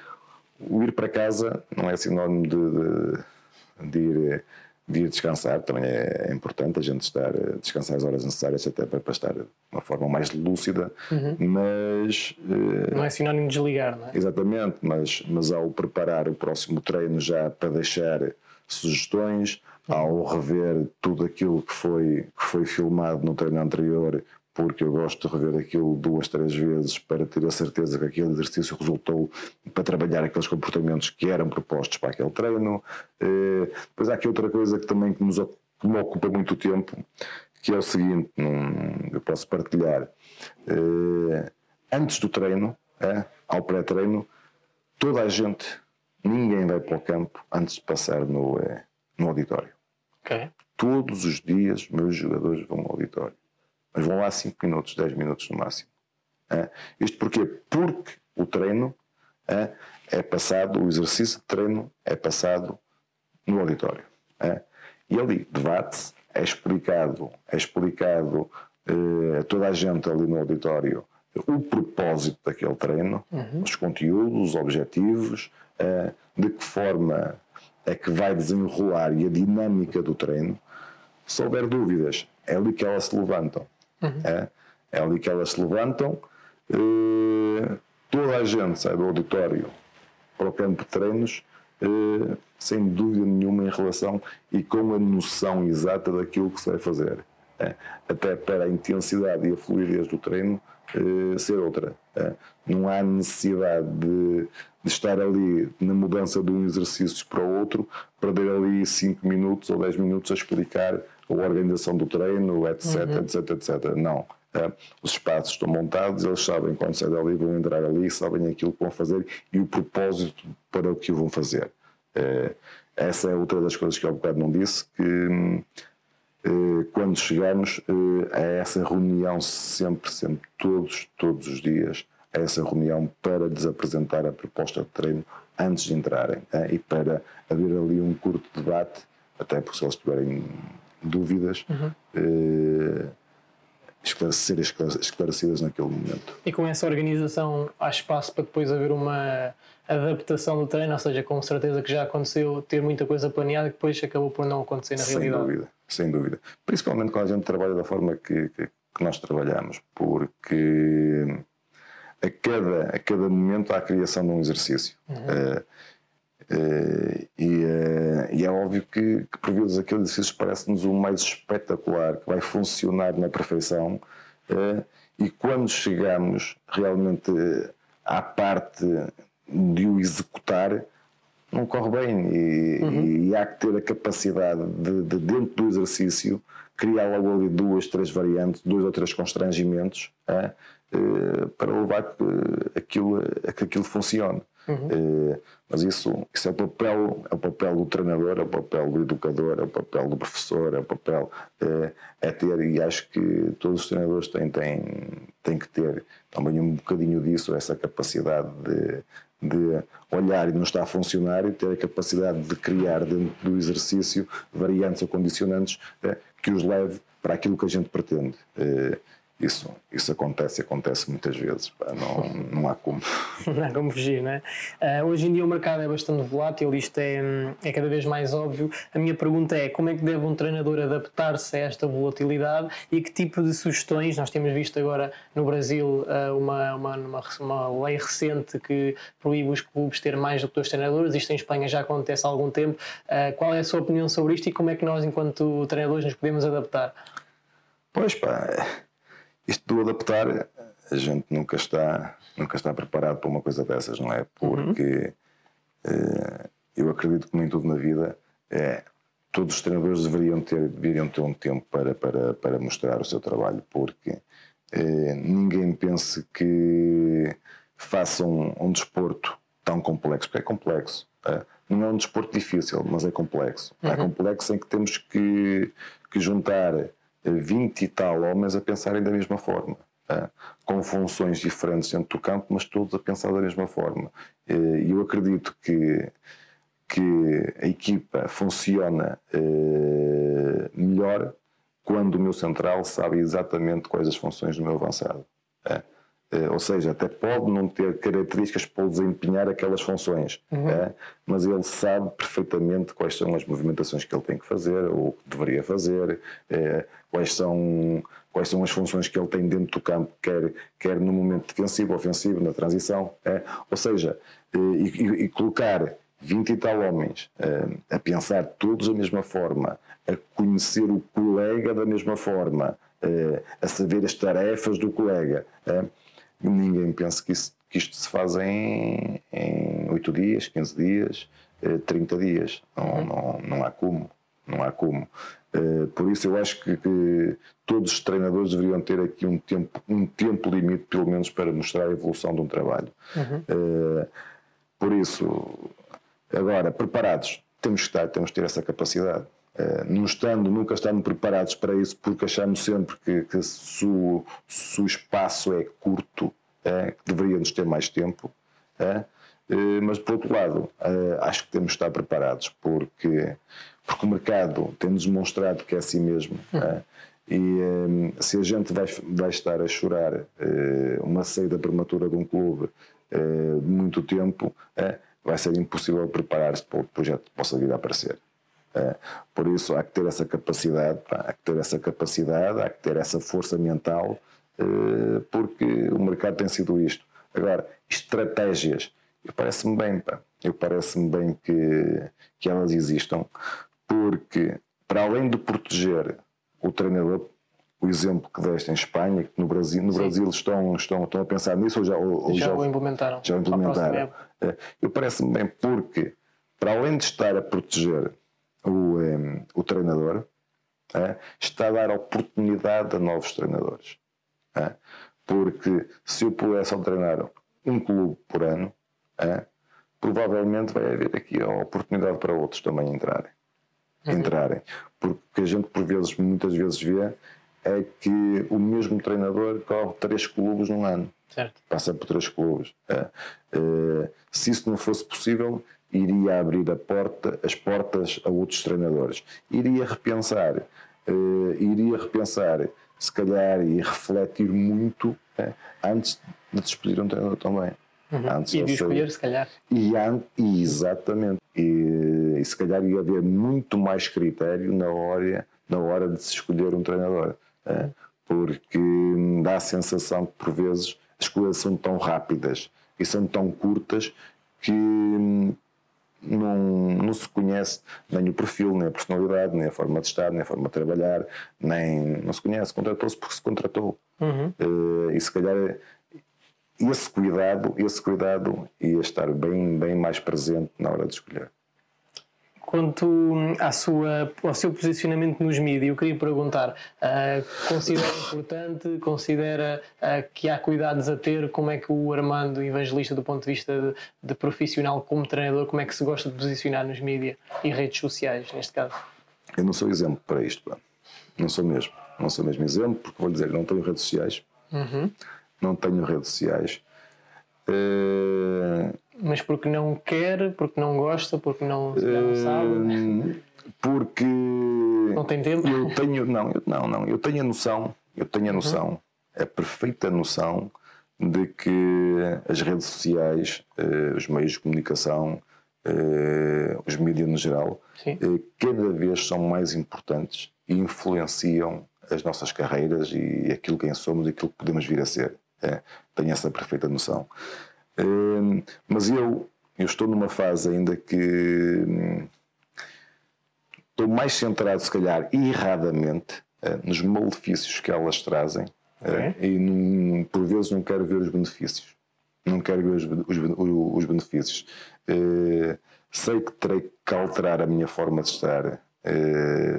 o ir para casa não é sinónimo de, de, de ir de ir descansar, também é, é importante a gente estar a descansar as horas necessárias até para, para estar de uma forma mais lúcida, uhum. mas... Uh, não é sinónimo de desligar, não é? Exatamente, mas, mas ao preparar o próximo treino já para deixar sugestões, ao rever tudo aquilo que foi, que foi filmado no treino anterior, porque eu gosto de rever aquilo duas, três vezes para ter a certeza que aquele exercício resultou para trabalhar aqueles comportamentos que eram propostos para aquele treino. Eh, depois há aqui outra coisa que também que nos, que me ocupa muito tempo, que é o seguinte, eu posso partilhar. Eh, antes do treino, é, ao pré-treino, toda a gente, ninguém vai para o campo antes de passar no, no auditório. Okay. Todos os dias meus jogadores vão ao auditório mas vão lá 5 minutos, 10 minutos no máximo. É? Isto porquê? Porque o treino é, é, passado, o exercício de treino é passado no auditório. É? E ali debate-se, é explicado, é explicado eh, a toda a gente ali no auditório o propósito daquele treino, uhum. os conteúdos, os objetivos, eh, de que forma é que vai desenrolar e a dinâmica do treino. Se houver dúvidas, é ali que elas se levantam. Uhum. É, é ali que elas se levantam. Uh, toda a gente sai do auditório para o campo de treinos uh, sem dúvida nenhuma em relação e com a noção exata daquilo que se vai fazer. É, até para a intensidade e a fluidez do treino uh, ser outra. É, não há necessidade de, de, estar ali na mudança de um exercício para o outro, perder ali 5 minutos ou 10 minutos a explicar a organização do treino, etc, uhum. etc, etc. Não. É, os espaços estão montados, eles sabem quando saem dali, vão entrar ali, sabem aquilo que vão fazer e o propósito para o que vão fazer. É, essa é outra das coisas que ao bocado não disse, que é, quando chegamos a essa reunião sempre, sempre, todos, todos os dias, a essa reunião para lhes apresentar a proposta de treino antes de entrarem e para haver ali um curto debate, até porque se eles tiverem dúvidas uhum. eh, esclarecer, esclarecidas naquele momento. E com essa organização há espaço para depois haver uma adaptação do treino, ou seja, com certeza que já aconteceu ter muita coisa planeada que depois acabou por não acontecer na sem realidade. Sem dúvida, sem dúvida. Principalmente quando a gente trabalha da forma que, que, que nós trabalhamos, porque a cada, a cada momento há a criação de um exercício. Uhum. Uh, e, uh, e, é óbvio que, que por vezes aquele exercício parece-nos o mais espetacular, que vai funcionar na perfeição, uh, e quando chegamos realmente à parte de o executar, não corre bem. E, uhum. e há que ter a capacidade de, de, dentro do exercício, criar logo ali duas, três variantes, dois ou três constrangimentos é? para levar que aquilo, a que aquilo funcione. Uhum. mas isso, isso é o papel, é o papel do treinador, é o papel do educador, é o papel do professor, é o papel é, é ter e acho que todos os treinadores têm, têm, têm que ter também um bocadinho disso, essa capacidade de, de olhar e não está a funcionar e ter a capacidade de criar dentro do exercício variantes ou condicionantes é, que os leve para aquilo que a gente pretende. Isso, isso acontece, acontece muitas vezes, pá, não, não há como. (laughs) não há como fugir, não é? Uh, hoje em dia o mercado é bastante volátil, isto é, é cada vez mais óbvio. A minha pergunta é como é que deve um treinador adaptar-se a esta volatilidade e que tipo de sugestões, nós temos visto agora no Brasil uh, uma, uma, uma, uma, lei recente que proíbe os clubes ter mais do que dois treinadores, isto em Espanha já acontece há algum tempo. Uh, qual é a sua opinião sobre isto e como é que nós, enquanto treinadores, nos podemos adaptar? Pois pá isto do adaptar, a gente nunca está, nunca está preparado para uma coisa dessas, não é? Porque uhum. eu acredito que nem tudo na vida é. Todos os treinadores deveriam ter, deveriam ter um tempo para, para, para mostrar o seu trabalho, porque eh, ninguém pense que façam um, um, desporto tão complexo, porque é complexo. É? Não é um desporto difícil, mas é complexo. É uhum. É complexo em que temos que, que juntar 20 e tal homens a pensarem da mesma forma, com funções diferentes dentro do campo, mas todos a pensar da mesma forma. E eu acredito que, que a equipa funciona eh, melhor quando o meu central sabe exatamente quais as funções do meu avançado. Eh, ou seja, até pode não ter características para desempenhar aquelas funções, uhum. é? mas ele sabe perfeitamente quais são as movimentações que ele tem que fazer, ou que deveria fazer, é, quais, são, quais são as funções que ele tem dentro do campo, quer, quer no momento defensivo, ofensivo, na transição. É? Ou seja, e, e colocar 20 e tal homens a pensar todos da mesma forma, a conhecer o colega da mesma forma, a saber as tarefas do colega ninguém pensa que, isso, que isto se faz em, em 8 dias, 15 dias, 30 eh, dias. Não, uhum. não, não há como. Não há como. Uh, por isso eu acho que, que, todos os treinadores deveriam ter aqui um tempo, um tempo limite, pelo menos, para mostrar a evolução de um trabalho. Uhum. Uh, por isso, agora, preparados, temos que estar, temos que ter essa capacidade. Uh, não estando, nunca estando preparados para isso, porque achamos sempre que, que se, o, se o espaço é curto, é, que deveríamos ter mais tempo. É, mas, por outro lado, acho que temos de estar preparados, porque, porque o mercado tem-nos demonstrado que é assim mesmo. É, e se a gente vai, vai estar a chorar uma saída prematura de um clube de muito tempo, vai ser impossível preparar-se para o projeto que possa vir a aparecer. É, por isso há que ter essa capacidade, há que ter essa capacidade, há que ter essa força mental, é, porque o mercado tem sido isto. Agora, estratégias, eu parece-me bem, pá, eu parece-me bem que, que elas existam, porque para além de proteger o treinador, o exemplo que deste em Espanha, que no Brasil, no Brasil estão, estão, estão a pensar nisso ou já, ou, já, já o implementaram? Já o implementaram. É, eu parece-me bem porque, para além de estar a proteger o, um, o treinador, é, está a dar oportunidade a novos treinadores. É, porque se eu pudesse treinar um clube por ano, é, provavelmente vai haver aqui a oportunidade para outros também entrarem. Uhum. entrarem. Porque a gente por vezes, muitas vezes vê é que o mesmo treinador corre três clubes num ano. Certo. Passa por três clubes. É. É, se isso não fosse possível, iria abrir porta, as portas a outros treinadores. Iria repensar, uh, iria repensar, se calhar, e refletir muito uh, antes de despedir um treinador também. Uhum. Antes e de escolher, se calhar. E, e exatamente. E, e, se calhar ia haver muito mais critério na hora, na hora de se escolher um treinador. Uh, porque dá a sensação que, por vezes, as coisas são tão rápidas e são tão curtas que não, não se conhece nem o perfil, nem a personalidade, nem a forma de estar, nem a forma de trabalhar, nem não se conhece. Contratou-se porque se contratou. Uhum. Uh, e se calhar esse cuidado, esse cuidado ia estar bem, bem mais presente na hora de escolher. Quanto à sua, ao seu posicionamento nos mídias, eu queria perguntar: uh, considera importante, considera uh, que há cuidados a ter? Como é que o Armando, evangelista, do ponto de vista de, de profissional como treinador, como é que se gosta de posicionar nos mídias e redes sociais, neste caso? Eu não sou exemplo para isto, pá. não sou mesmo. Não sou mesmo exemplo, porque vou dizer não tenho redes sociais. Uhum. Não tenho redes sociais. Uh, mas porque não quer, porque não gosta, porque não, não sabe? Porque. Não tem tempo? Eu tenho. Não, eu, não, não. Eu tenho a noção, eu tenho a noção, uhum. a perfeita noção de que as redes sociais, eh, os meios de comunicação, eh, os mídias no geral, eh, cada vez são mais importantes e influenciam as nossas carreiras e aquilo quem somos e aquilo que podemos vir a ser. Tenho essa perfeita noção. Hum, mas eu, eu estou numa fase ainda que hum, estou mais centrado, se calhar, erradamente, eh, nos malefícios que elas trazem okay. Eh, e num, por vezes não quero ver os benefícios. Não quero ver os, os, os benefícios. Uh, sei que terei que alterar a minha forma de estar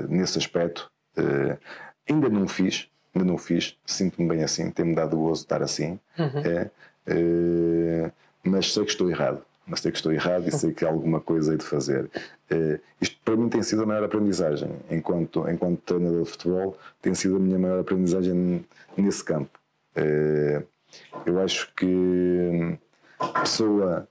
nesse aspecto. Ainda não fiz, ainda não fiz, sinto-me bem assim, tem-me dado gozo estar assim. Uhum. Uh, mas sei que estou errado. Mas sei que estou errado e sei que há alguma coisa hei de fazer. Uh, isto para mim tem sido a maior aprendizagem. Enquanto, enquanto treinador de futebol, tem sido a minha maior aprendizagem nesse campo. Uh, eu acho que a pessoa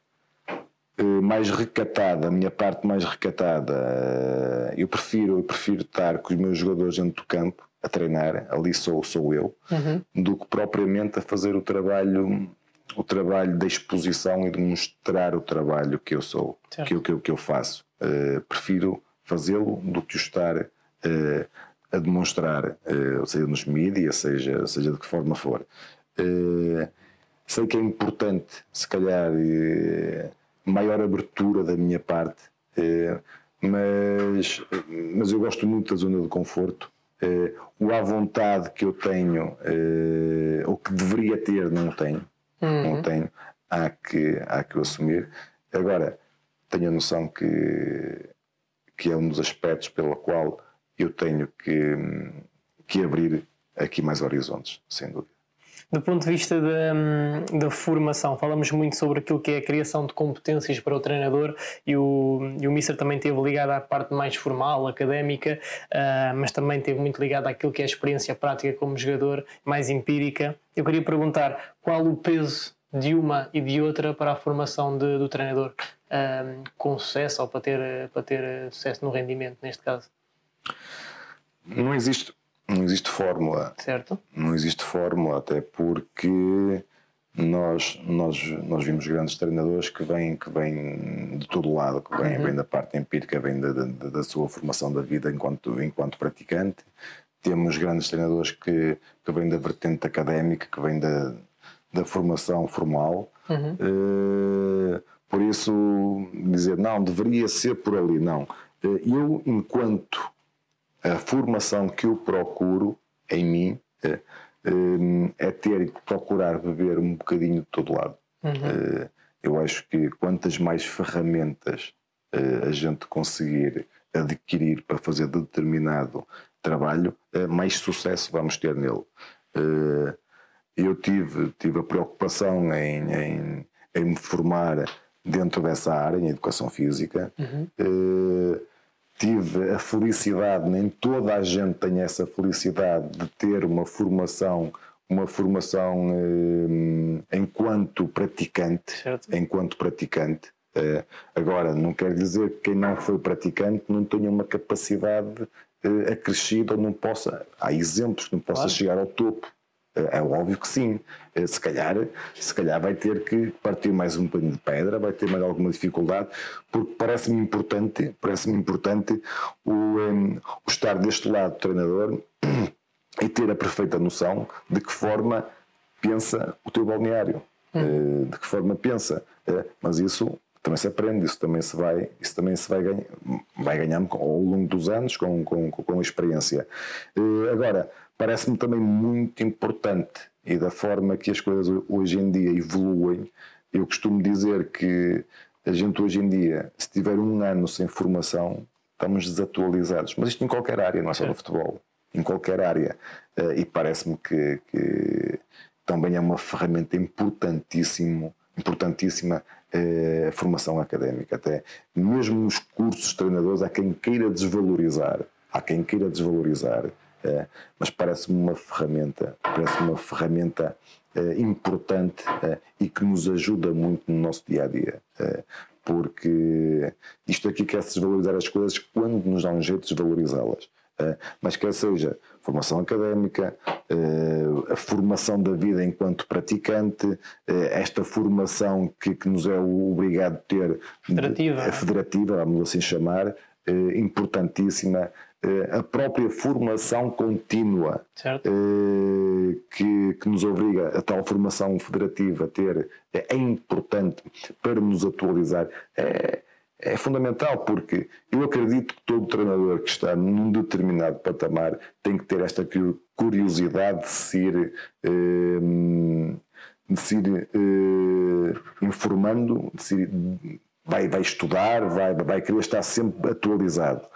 mais recatada, a minha parte mais recatada, eu prefiro, eu prefiro estar com os meus jogadores dentro do campo a treinar, ali sou, sou eu, uhum. do que propriamente a fazer o trabalho o trabalho da exposição e de mostrar o trabalho que eu sou, que, que, que eu faço. Uh, prefiro fazê-lo do que o estar uh, a demonstrar, uh, seja nos mídias, seja, seja de que forma for. sei que é importante, se calhar, maior abertura da minha parte, mas, mas eu gosto muito da zona de conforto. o à vontade que eu tenho, ou que deveria ter, não tenho uhum. não tenho, há que, há que o assumir. Agora, tenho a noção que, que é um dos aspectos pelo qual eu tenho que, que abrir aqui mais horizontes, sem dúvida. Do ponto de vista da, da, formação, falamos muito sobre aquilo que é a criação de competências para o treinador e o, e o Mister também esteve ligado à parte mais formal, académica, uh, mas também esteve muito ligado àquilo que é a experiência prática como jogador, mais empírica. Eu queria perguntar qual o peso de uma e de outra para a formação de, do treinador uh, com sucesso ou para ter, para ter sucesso no rendimento, neste caso? Não existe não existe fórmula. Certo. Não existe fórmula, até porque nós, nós, nós vimos grandes treinadores que vêm, que vêm de todo lado, que vêm, uhum. vêm da parte empírica, vêm da, da, da, sua formação da vida enquanto, enquanto praticante. Temos grandes treinadores que, que vêm da vertente académica, que vêm da, da formação formal. Uhum. Uh, por isso, dizer não, deveria ser por ali, não. Uh, eu, enquanto a formação que eu procuro em mim é, é ter que procurar beber um bocadinho de todo lado. Uhum. Eh, eu acho que quantas mais ferramentas a gente conseguir adquirir para fazer determinado trabalho, mais sucesso vamos ter nele. Eu tive, tive a preocupação em, em, em me formar dentro dessa área, em educação física. Uhum tive a felicidade, nem toda a gente tem essa felicidade de ter uma formação, uma formação eh, enquanto praticante, certo. enquanto praticante. Eh, agora, não quer dizer que quem não foi praticante não tenha uma capacidade eh, acrescida ou não possa. Há exemplos não possa claro. chegar ao topo. É óbvio que sim. É, se calhar, se calhar vai ter que partir mais um bocadinho de pedra, vai ter mais alguma dificuldade, porque parece-me importante, parece-me importante o, um, o estar deste lado do treinador e ter a perfeita noção de que forma pensa o teu balneário, hum. de que forma pensa. É, mas isso também se aprende, isso também se vai, isso também se vai, ganha, vai ganhando ao longo dos anos com, com, com a experiência. Agora, parece-me também muito importante e da forma que as coisas hoje em dia evoluem. Eu costumo dizer que a gente hoje em dia, se tiver um ano sem formação, estamos desatualizados. Mas isto em qualquer área, não é só no futebol. Em qualquer área. Uh, e parece-me que, que, também é uma ferramenta importantíssimo, importantíssima a formação académica. Até mesmo nos cursos de treinadores, há quem queira desvalorizar. Há quem queira desvalorizar. Uh, mas parece-me uma ferramenta, parece uma ferramenta importante e que nos ajuda muito no nosso dia a dia porque isto aqui quer-se desvalorizar as coisas quando nos dá um jeito de desvalorizá-las. Uh, mas quer seja formação académica, uh, a formação da vida enquanto praticante, uh, esta formação que, que, nos é obrigado a ter federativa, de, federativa vamos assim chamar, importantíssima a própria formação contínua eh, que, que, nos obriga a tal formação federativa a ter é importante para nos atualizar. É, é fundamental porque eu acredito que todo treinador que está num determinado patamar tem que ter esta curiosidade de se ir, eh, de se ir informando, de se ir, vai, vai estudar, vai, vai querer estar sempre atualizado.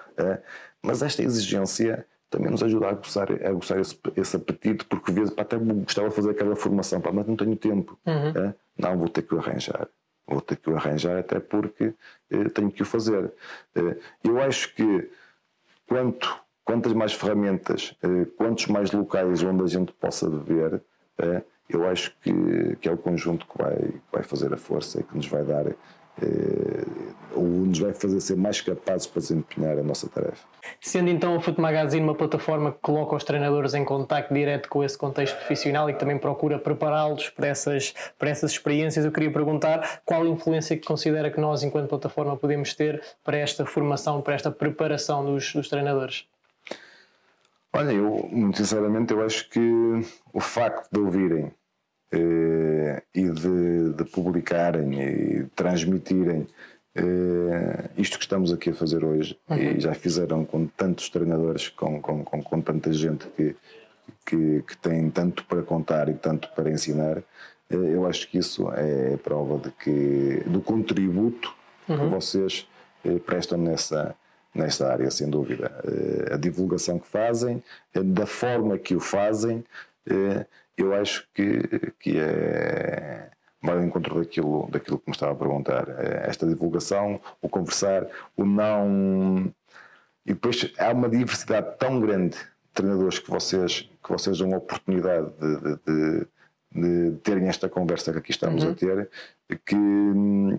Mas esta exigência também nos ajuda a aguçar, a aguçar esse, esse apetite, porque vezes até gostava de fazer aquela formação, pá, mas não tenho tempo. Uhum. É? Não, vou ter que o arranjar. Vou ter que o arranjar até porque eh, tenho que o fazer. Eh, eu acho que quanto, quantas mais ferramentas, eh, quantos mais locais onde a gente possa ver, eh, eu acho que, que é o conjunto que vai, vai fazer a força e que nos vai dar ou nos vai fazer ser mais capazes para desempenhar a nossa tarefa. Sendo então o Foot Magazine uma plataforma que coloca os treinadores em contacto direto com esse contexto profissional e que também procura prepará-los para essas, para essas experiências, eu queria perguntar qual a influência que considera que nós, enquanto plataforma, podemos ter para esta formação, para esta preparação dos, dos treinadores? Olha, eu, muito sinceramente, eu acho que o facto de ouvirem eh, e de, de, publicarem e transmitirem eh, isto que estamos aqui a fazer hoje uhum. e já fizeram com tantos treinadores, com, com, com, com tanta gente que, que, que, tem tanto para contar e tanto para ensinar, eh, eu acho que isso é prova de que, do contributo uhum. que vocês prestam nessa, nesta área, sem dúvida. A divulgação que fazem, da forma que o fazem eu acho que, que é vai ao encontro daquilo, daquilo que me estava a perguntar. É esta divulgação, o conversar, o não. E depois há uma diversidade tão grande de treinadores que vocês, que vocês dão a oportunidade de, de, de, de terem esta conversa que aqui estamos uhum. a ter, que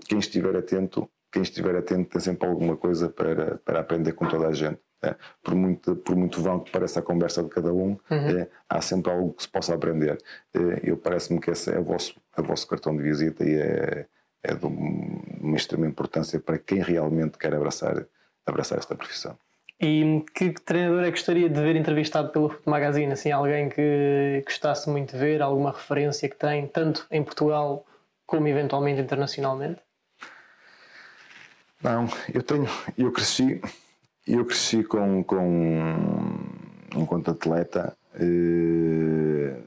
quem estiver atento, quem estiver atento tem sempre alguma coisa para, para aprender com toda a gente. É, por, muito, por muito vão que pareça a conversa de cada um, uhum. é, há sempre algo que se possa aprender. É, eu parece-me que esse é o vosso, é o vosso cartão de visita e é, é de uma extrema importância para quem realmente quer abraçar, abraçar esta profissão. E que treinador é que gostaria de ver entrevistado pelo Foot Magazine? Assim, alguém que gostasse muito de ver, alguma referência que tem, tanto em Portugal como eventualmente internacionalmente? Não, eu tenho, eu cresci eu cresci com, com enquanto atleta, eh,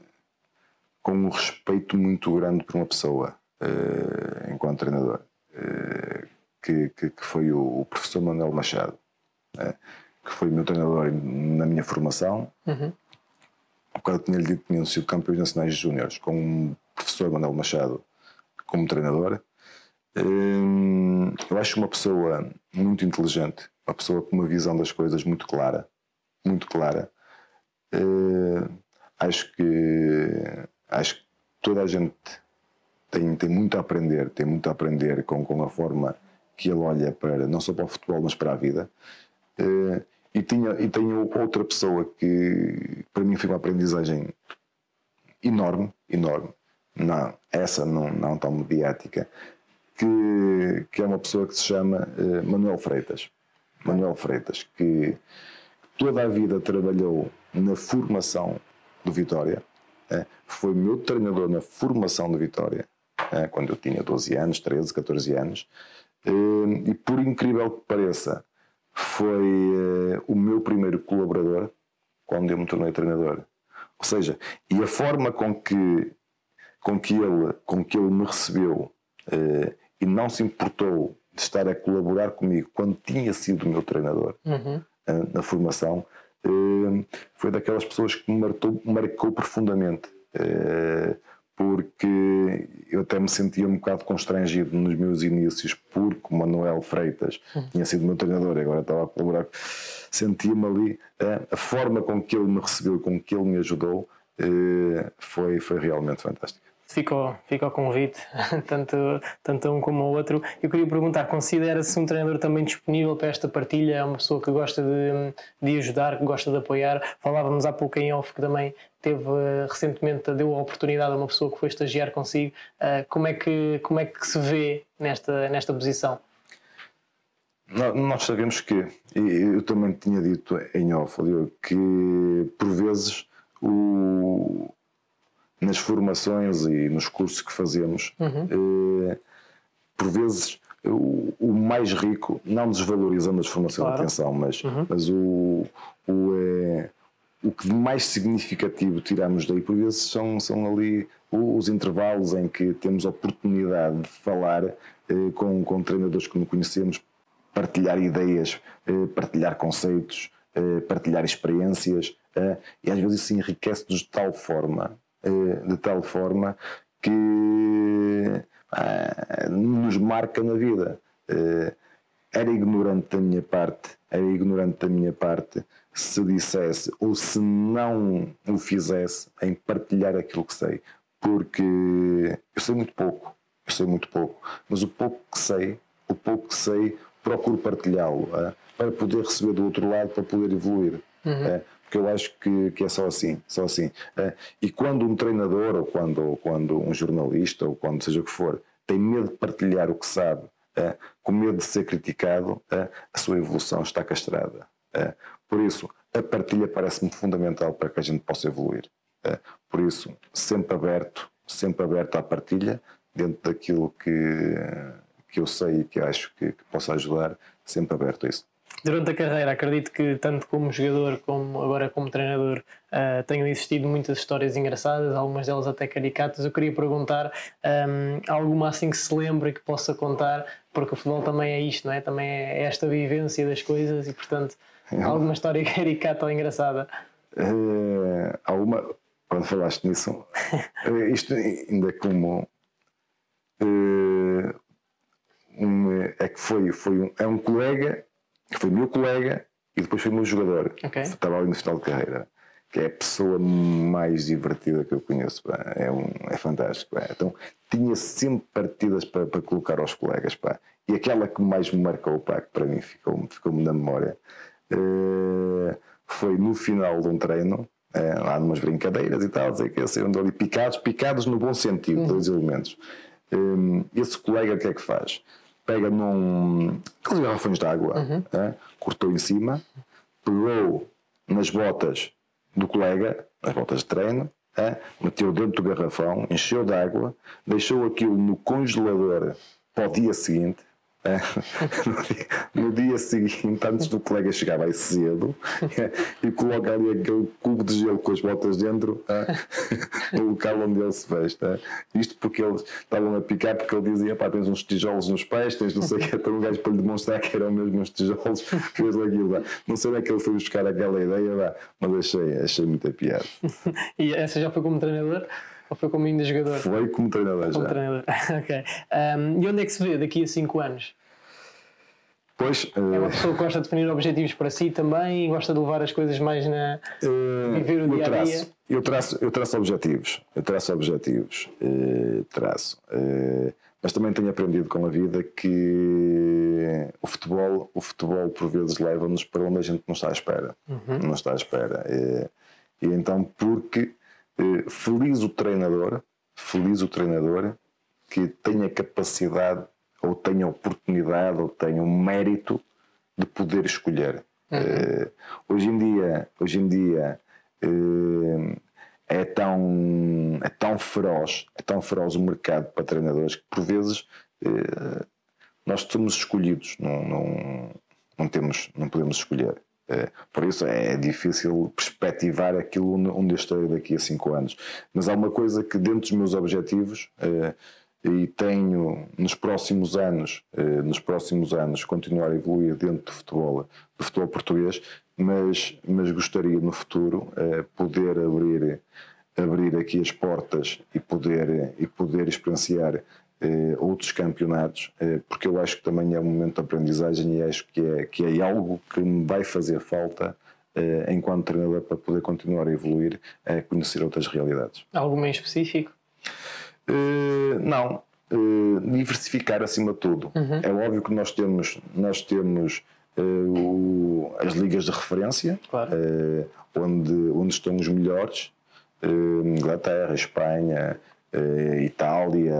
com um respeito muito grande por uma pessoa, eh, enquanto treinador, eh, que, que, que, foi o, o, professor Manuel Machado, eh, que foi meu treinador na minha formação. Uhum. O tinha-lhe dito que tinham sido campeões nacionais júniores com o professor Manuel Machado como treinador. Eh, eu acho uma pessoa muito inteligente, uma pessoa com uma visão das coisas muito clara, muito clara. Uh, acho que acho que toda a gente tem, tem muito a aprender, tem muito a aprender com, com a forma que ele olha para não só para o futebol, mas para a vida. Uh, e tinha e tenho outra pessoa que para mim foi uma aprendizagem enorme, enorme. Não, essa não, não tão mediática, que, que é uma pessoa que se chama uh, Manuel Freitas. Manuel Freitas, que toda a vida trabalhou na formação do Vitória, é, foi meu treinador na formação do Vitória, é, quando eu tinha 12 anos, 13, 14 anos, e por incrível que pareça, foi o meu primeiro colaborador quando eu me tornei treinador. Ou seja, e a forma com que, com que, ele, com que ele me recebeu e não se importou de estar a colaborar comigo quando tinha sido meu treinador uhum. na formação, foi daquelas pessoas que me marcou, marcou profundamente. Porque eu até me sentia um bocado constrangido nos meus inícios, porque o Manuel Freitas uhum. tinha sido meu treinador e agora estava a colaborar. Sentia-me ali, a forma com que ele me recebeu, com que ele me ajudou, foi, foi realmente fantástico fica fica o convite, (laughs) tanto, tanto um como o outro. Eu queria perguntar: considera-se um treinador também disponível para esta partilha? É uma pessoa que gosta de, de ajudar, que gosta de apoiar? Falávamos há pouco em off que também teve recentemente, deu a oportunidade a uma pessoa que foi estagiar consigo. Uh, como, é que, como é que se vê nesta, nesta posição? Nós sabemos que, eu também tinha dito em off, que por vezes o, nas formações e nos cursos que fazemos, uhum. eh, por vezes o, o, mais rico, não desvalorizando as formações claro. de atenção, mas, uhum. mas o, o, é, o que de mais significativo tiramos daí, por vezes, são, são ali os intervalos em que temos a oportunidade de falar eh, com, com treinadores que não conhecemos, partilhar ideias, eh, partilhar conceitos, eh, partilhar experiências, eh, e às vezes isso enriquece-nos de tal forma eh, de tal forma que ah, nos marca na vida. Eh, era ignorante da minha parte, era ignorante da minha parte se dissesse ou se não o fizesse em partilhar aquilo que sei, porque eu sei muito pouco, eu sei muito pouco, mas o pouco que sei, o pouco que sei, procuro partilhá-lo é? para poder receber do outro lado, para poder evoluir. Uhum. É? Porque eu acho que, que é só assim, só assim. É, e quando um treinador, ou quando, ou quando um jornalista, ou quando seja o que for, tem medo de partilhar o que sabe, é, com medo de ser criticado, é, a sua evolução está castrada. Por isso, a partilha parece-me fundamental para que a gente possa evoluir. Por isso, sempre aberto, sempre aberto à partilha, dentro daquilo que, que eu sei e que acho que, que possa ajudar, sempre aberto a isso. Durante a carreira, acredito que tanto como jogador como agora como treinador uh, tenham existido muitas histórias engraçadas, algumas delas até caricatas. Eu queria perguntar um, alguma assim que se lembre que possa contar, porque o futebol também é isto, não é? Também é esta vivência das coisas e, portanto, alguma história (laughs) caricata ou engraçada. Uh, alguma, quando falaste nisso, (laughs) eh, isto ainda como uh, um, é que foi, foi um, é um colega que foi meu colega e depois foi meu jogador. Okay. Estava ali no final de carreira. Que é a pessoa mais divertida que eu conheço. Pá. É, um, é fantástico. Pá. Então tinha sempre partidas para, para colocar aos colegas. Pá. E aquela que mais me marcou, pá, que para mim ficou-me ficou na memória, uh, foi no final de um treino, uh, lá numas brincadeiras e tal, sei que saíram ali picados, picados no bom sentido, uhum. dois elementos. Um, esse colega o que é que faz? Pega num. aqueles garrafões de água, uhum. é? cortou em cima, pegou nas botas do colega, nas botas de treino, é? meteu dentro do garrafão, encheu de água, deixou aquilo no congelador para o dia seguinte. (laughs) no, dia, seguinte, antes do colega chegar mais cedo, e coloca ali aquele cubo de gelo com as botas dentro é, (laughs) no local onde ele se veste. É. Isto porque eles estavam a picar, porque ele dizia: pá, tens uns tijolos nos pés, tens não sei o que, então um gajo para lhe demonstrar que eram mesmo uns tijolos, fez aquilo. Não sei onde é que ele foi buscar aquela ideia, mas achei, achei muita piada. (laughs) e essa já foi como treinador? Ou foi como ainda jogador? Foi como treinador como já. treinador, (laughs) ok. Um, e onde é que se vê daqui a 5 anos? Pois, é uma eh, pessoa que gosta de definir objetivos para si também e gosta de levar as coisas mais na. Uh, viver o dia a dia. Eu traço, eu traço objetivos. Eu traço objetivos. Uh, traço. Uh, mas também tenho aprendido com a vida que o futebol, o futebol por vezes leva-nos para onde a gente não está à espera. Uhum. Não está à espera. e então, porque feliz o treinador, feliz o treinador que tenha capacidade ou tenha oportunidade ou tenha o mérito de poder escolher. Uhum. Uh, hoje em dia, hoje em dia uh, é tão é tão feroz, é tão feroz o mercado para treinadores que por vezes uh, nós somos escolhidos, não, não, não temos, não podemos escolher. É, por isso é difícil perspectivar aquilo onde eu estou daqui a cinco anos. Mas há uma coisa que, dentro dos meus objetivos, é, e tenho nos próximos anos, eh, nos próximos anos, continuar a evoluir dentro do futebol, do futebol português, mas, mas gostaria no futuro eh, poder abrir, abrir aqui as portas e poder, e poder experienciar eh, outros campeonatos, porque eu acho que também é um momento de aprendizagem e acho que é, que é algo que me vai fazer falta enquanto treinador para poder continuar a evoluir, a conhecer outras realidades. Alguma em específico? Uh, não, uh, diversificar acima de tudo. Uhum. É óbvio que nós temos, nós temos uh, o, as ligas de referência, claro. onde, onde estão os melhores, Inglaterra, Espanha, Itália,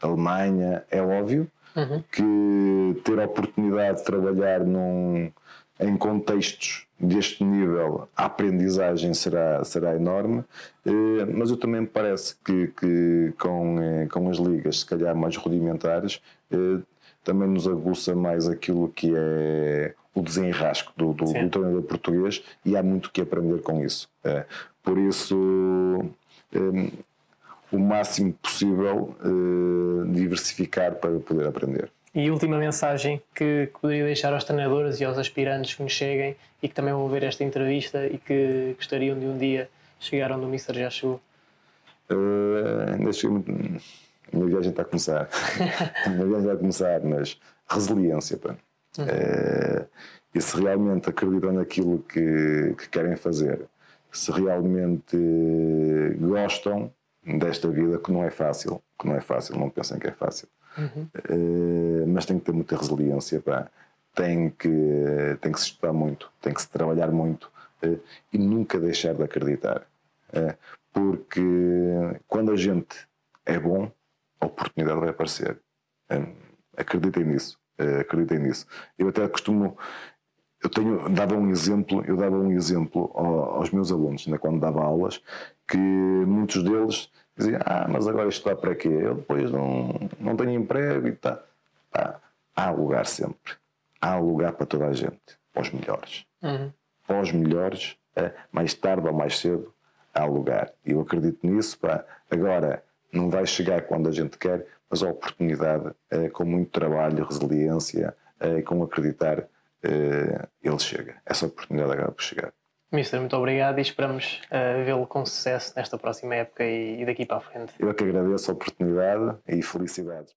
Alemanha, é óbvio uhum. que ter a oportunidade de trabalhar num, em contextos deste nível a aprendizagem será, será enorme, eh, mas eu também me parece que, que com, eh, com as ligas, se calhar mais rudimentares, eh, também nos aguça mais aquilo que é o desenrasco do, do, do treinador português e há muito que aprender com isso. Por isso, o máximo possível diversificar para poder aprender. E última mensagem que, poderia deixar aos treinadores e aos aspirantes que nos cheguem e que também vão ver esta entrevista e que gostariam de um dia chegar onde o Mister já chegou? Uh, ainda chego A minha viagem está a começar. (laughs) a minha viagem vai a começar, mas resiliência, pá. Uhum. Uh, e se realmente acreditam naquilo que, que querem fazer, se realmente gostam desta vida, que não é fácil, que não é fácil, não pensem que é fácil Uhum. Uh, mas tem que ter muita resiliência, pá. Tem, que, tem que se estudar muito, tem que se trabalhar muito uh, e nunca deixar de acreditar. Uh, porque quando a gente é bom, a oportunidade vai aparecer. acreditem nisso. acreditem nisso. Eu até costumo. Eu tenho, dava um exemplo, eu dava um exemplo aos meus alunos, né, quando dava aulas, que muitos deles dizia, ah, mas agora isto está para quê? Eu depois não, não tenho emprego e tá. Pá, há lugar sempre. Há lugar para toda a gente, para os melhores. Uhum. Para os melhores, é, mais tarde ou mais cedo, há lugar. E eu acredito nisso. Pá. Agora, não vai chegar quando a gente quer, mas a oportunidade, é, com muito trabalho, resiliência, é, com acreditar, ele chega. Essa oportunidade acaba por chegar. Mister, muito obrigado e esperamos uh, vê-lo com sucesso nesta próxima época e, e daqui para a frente. Eu é que agradeço a oportunidade e felicidades.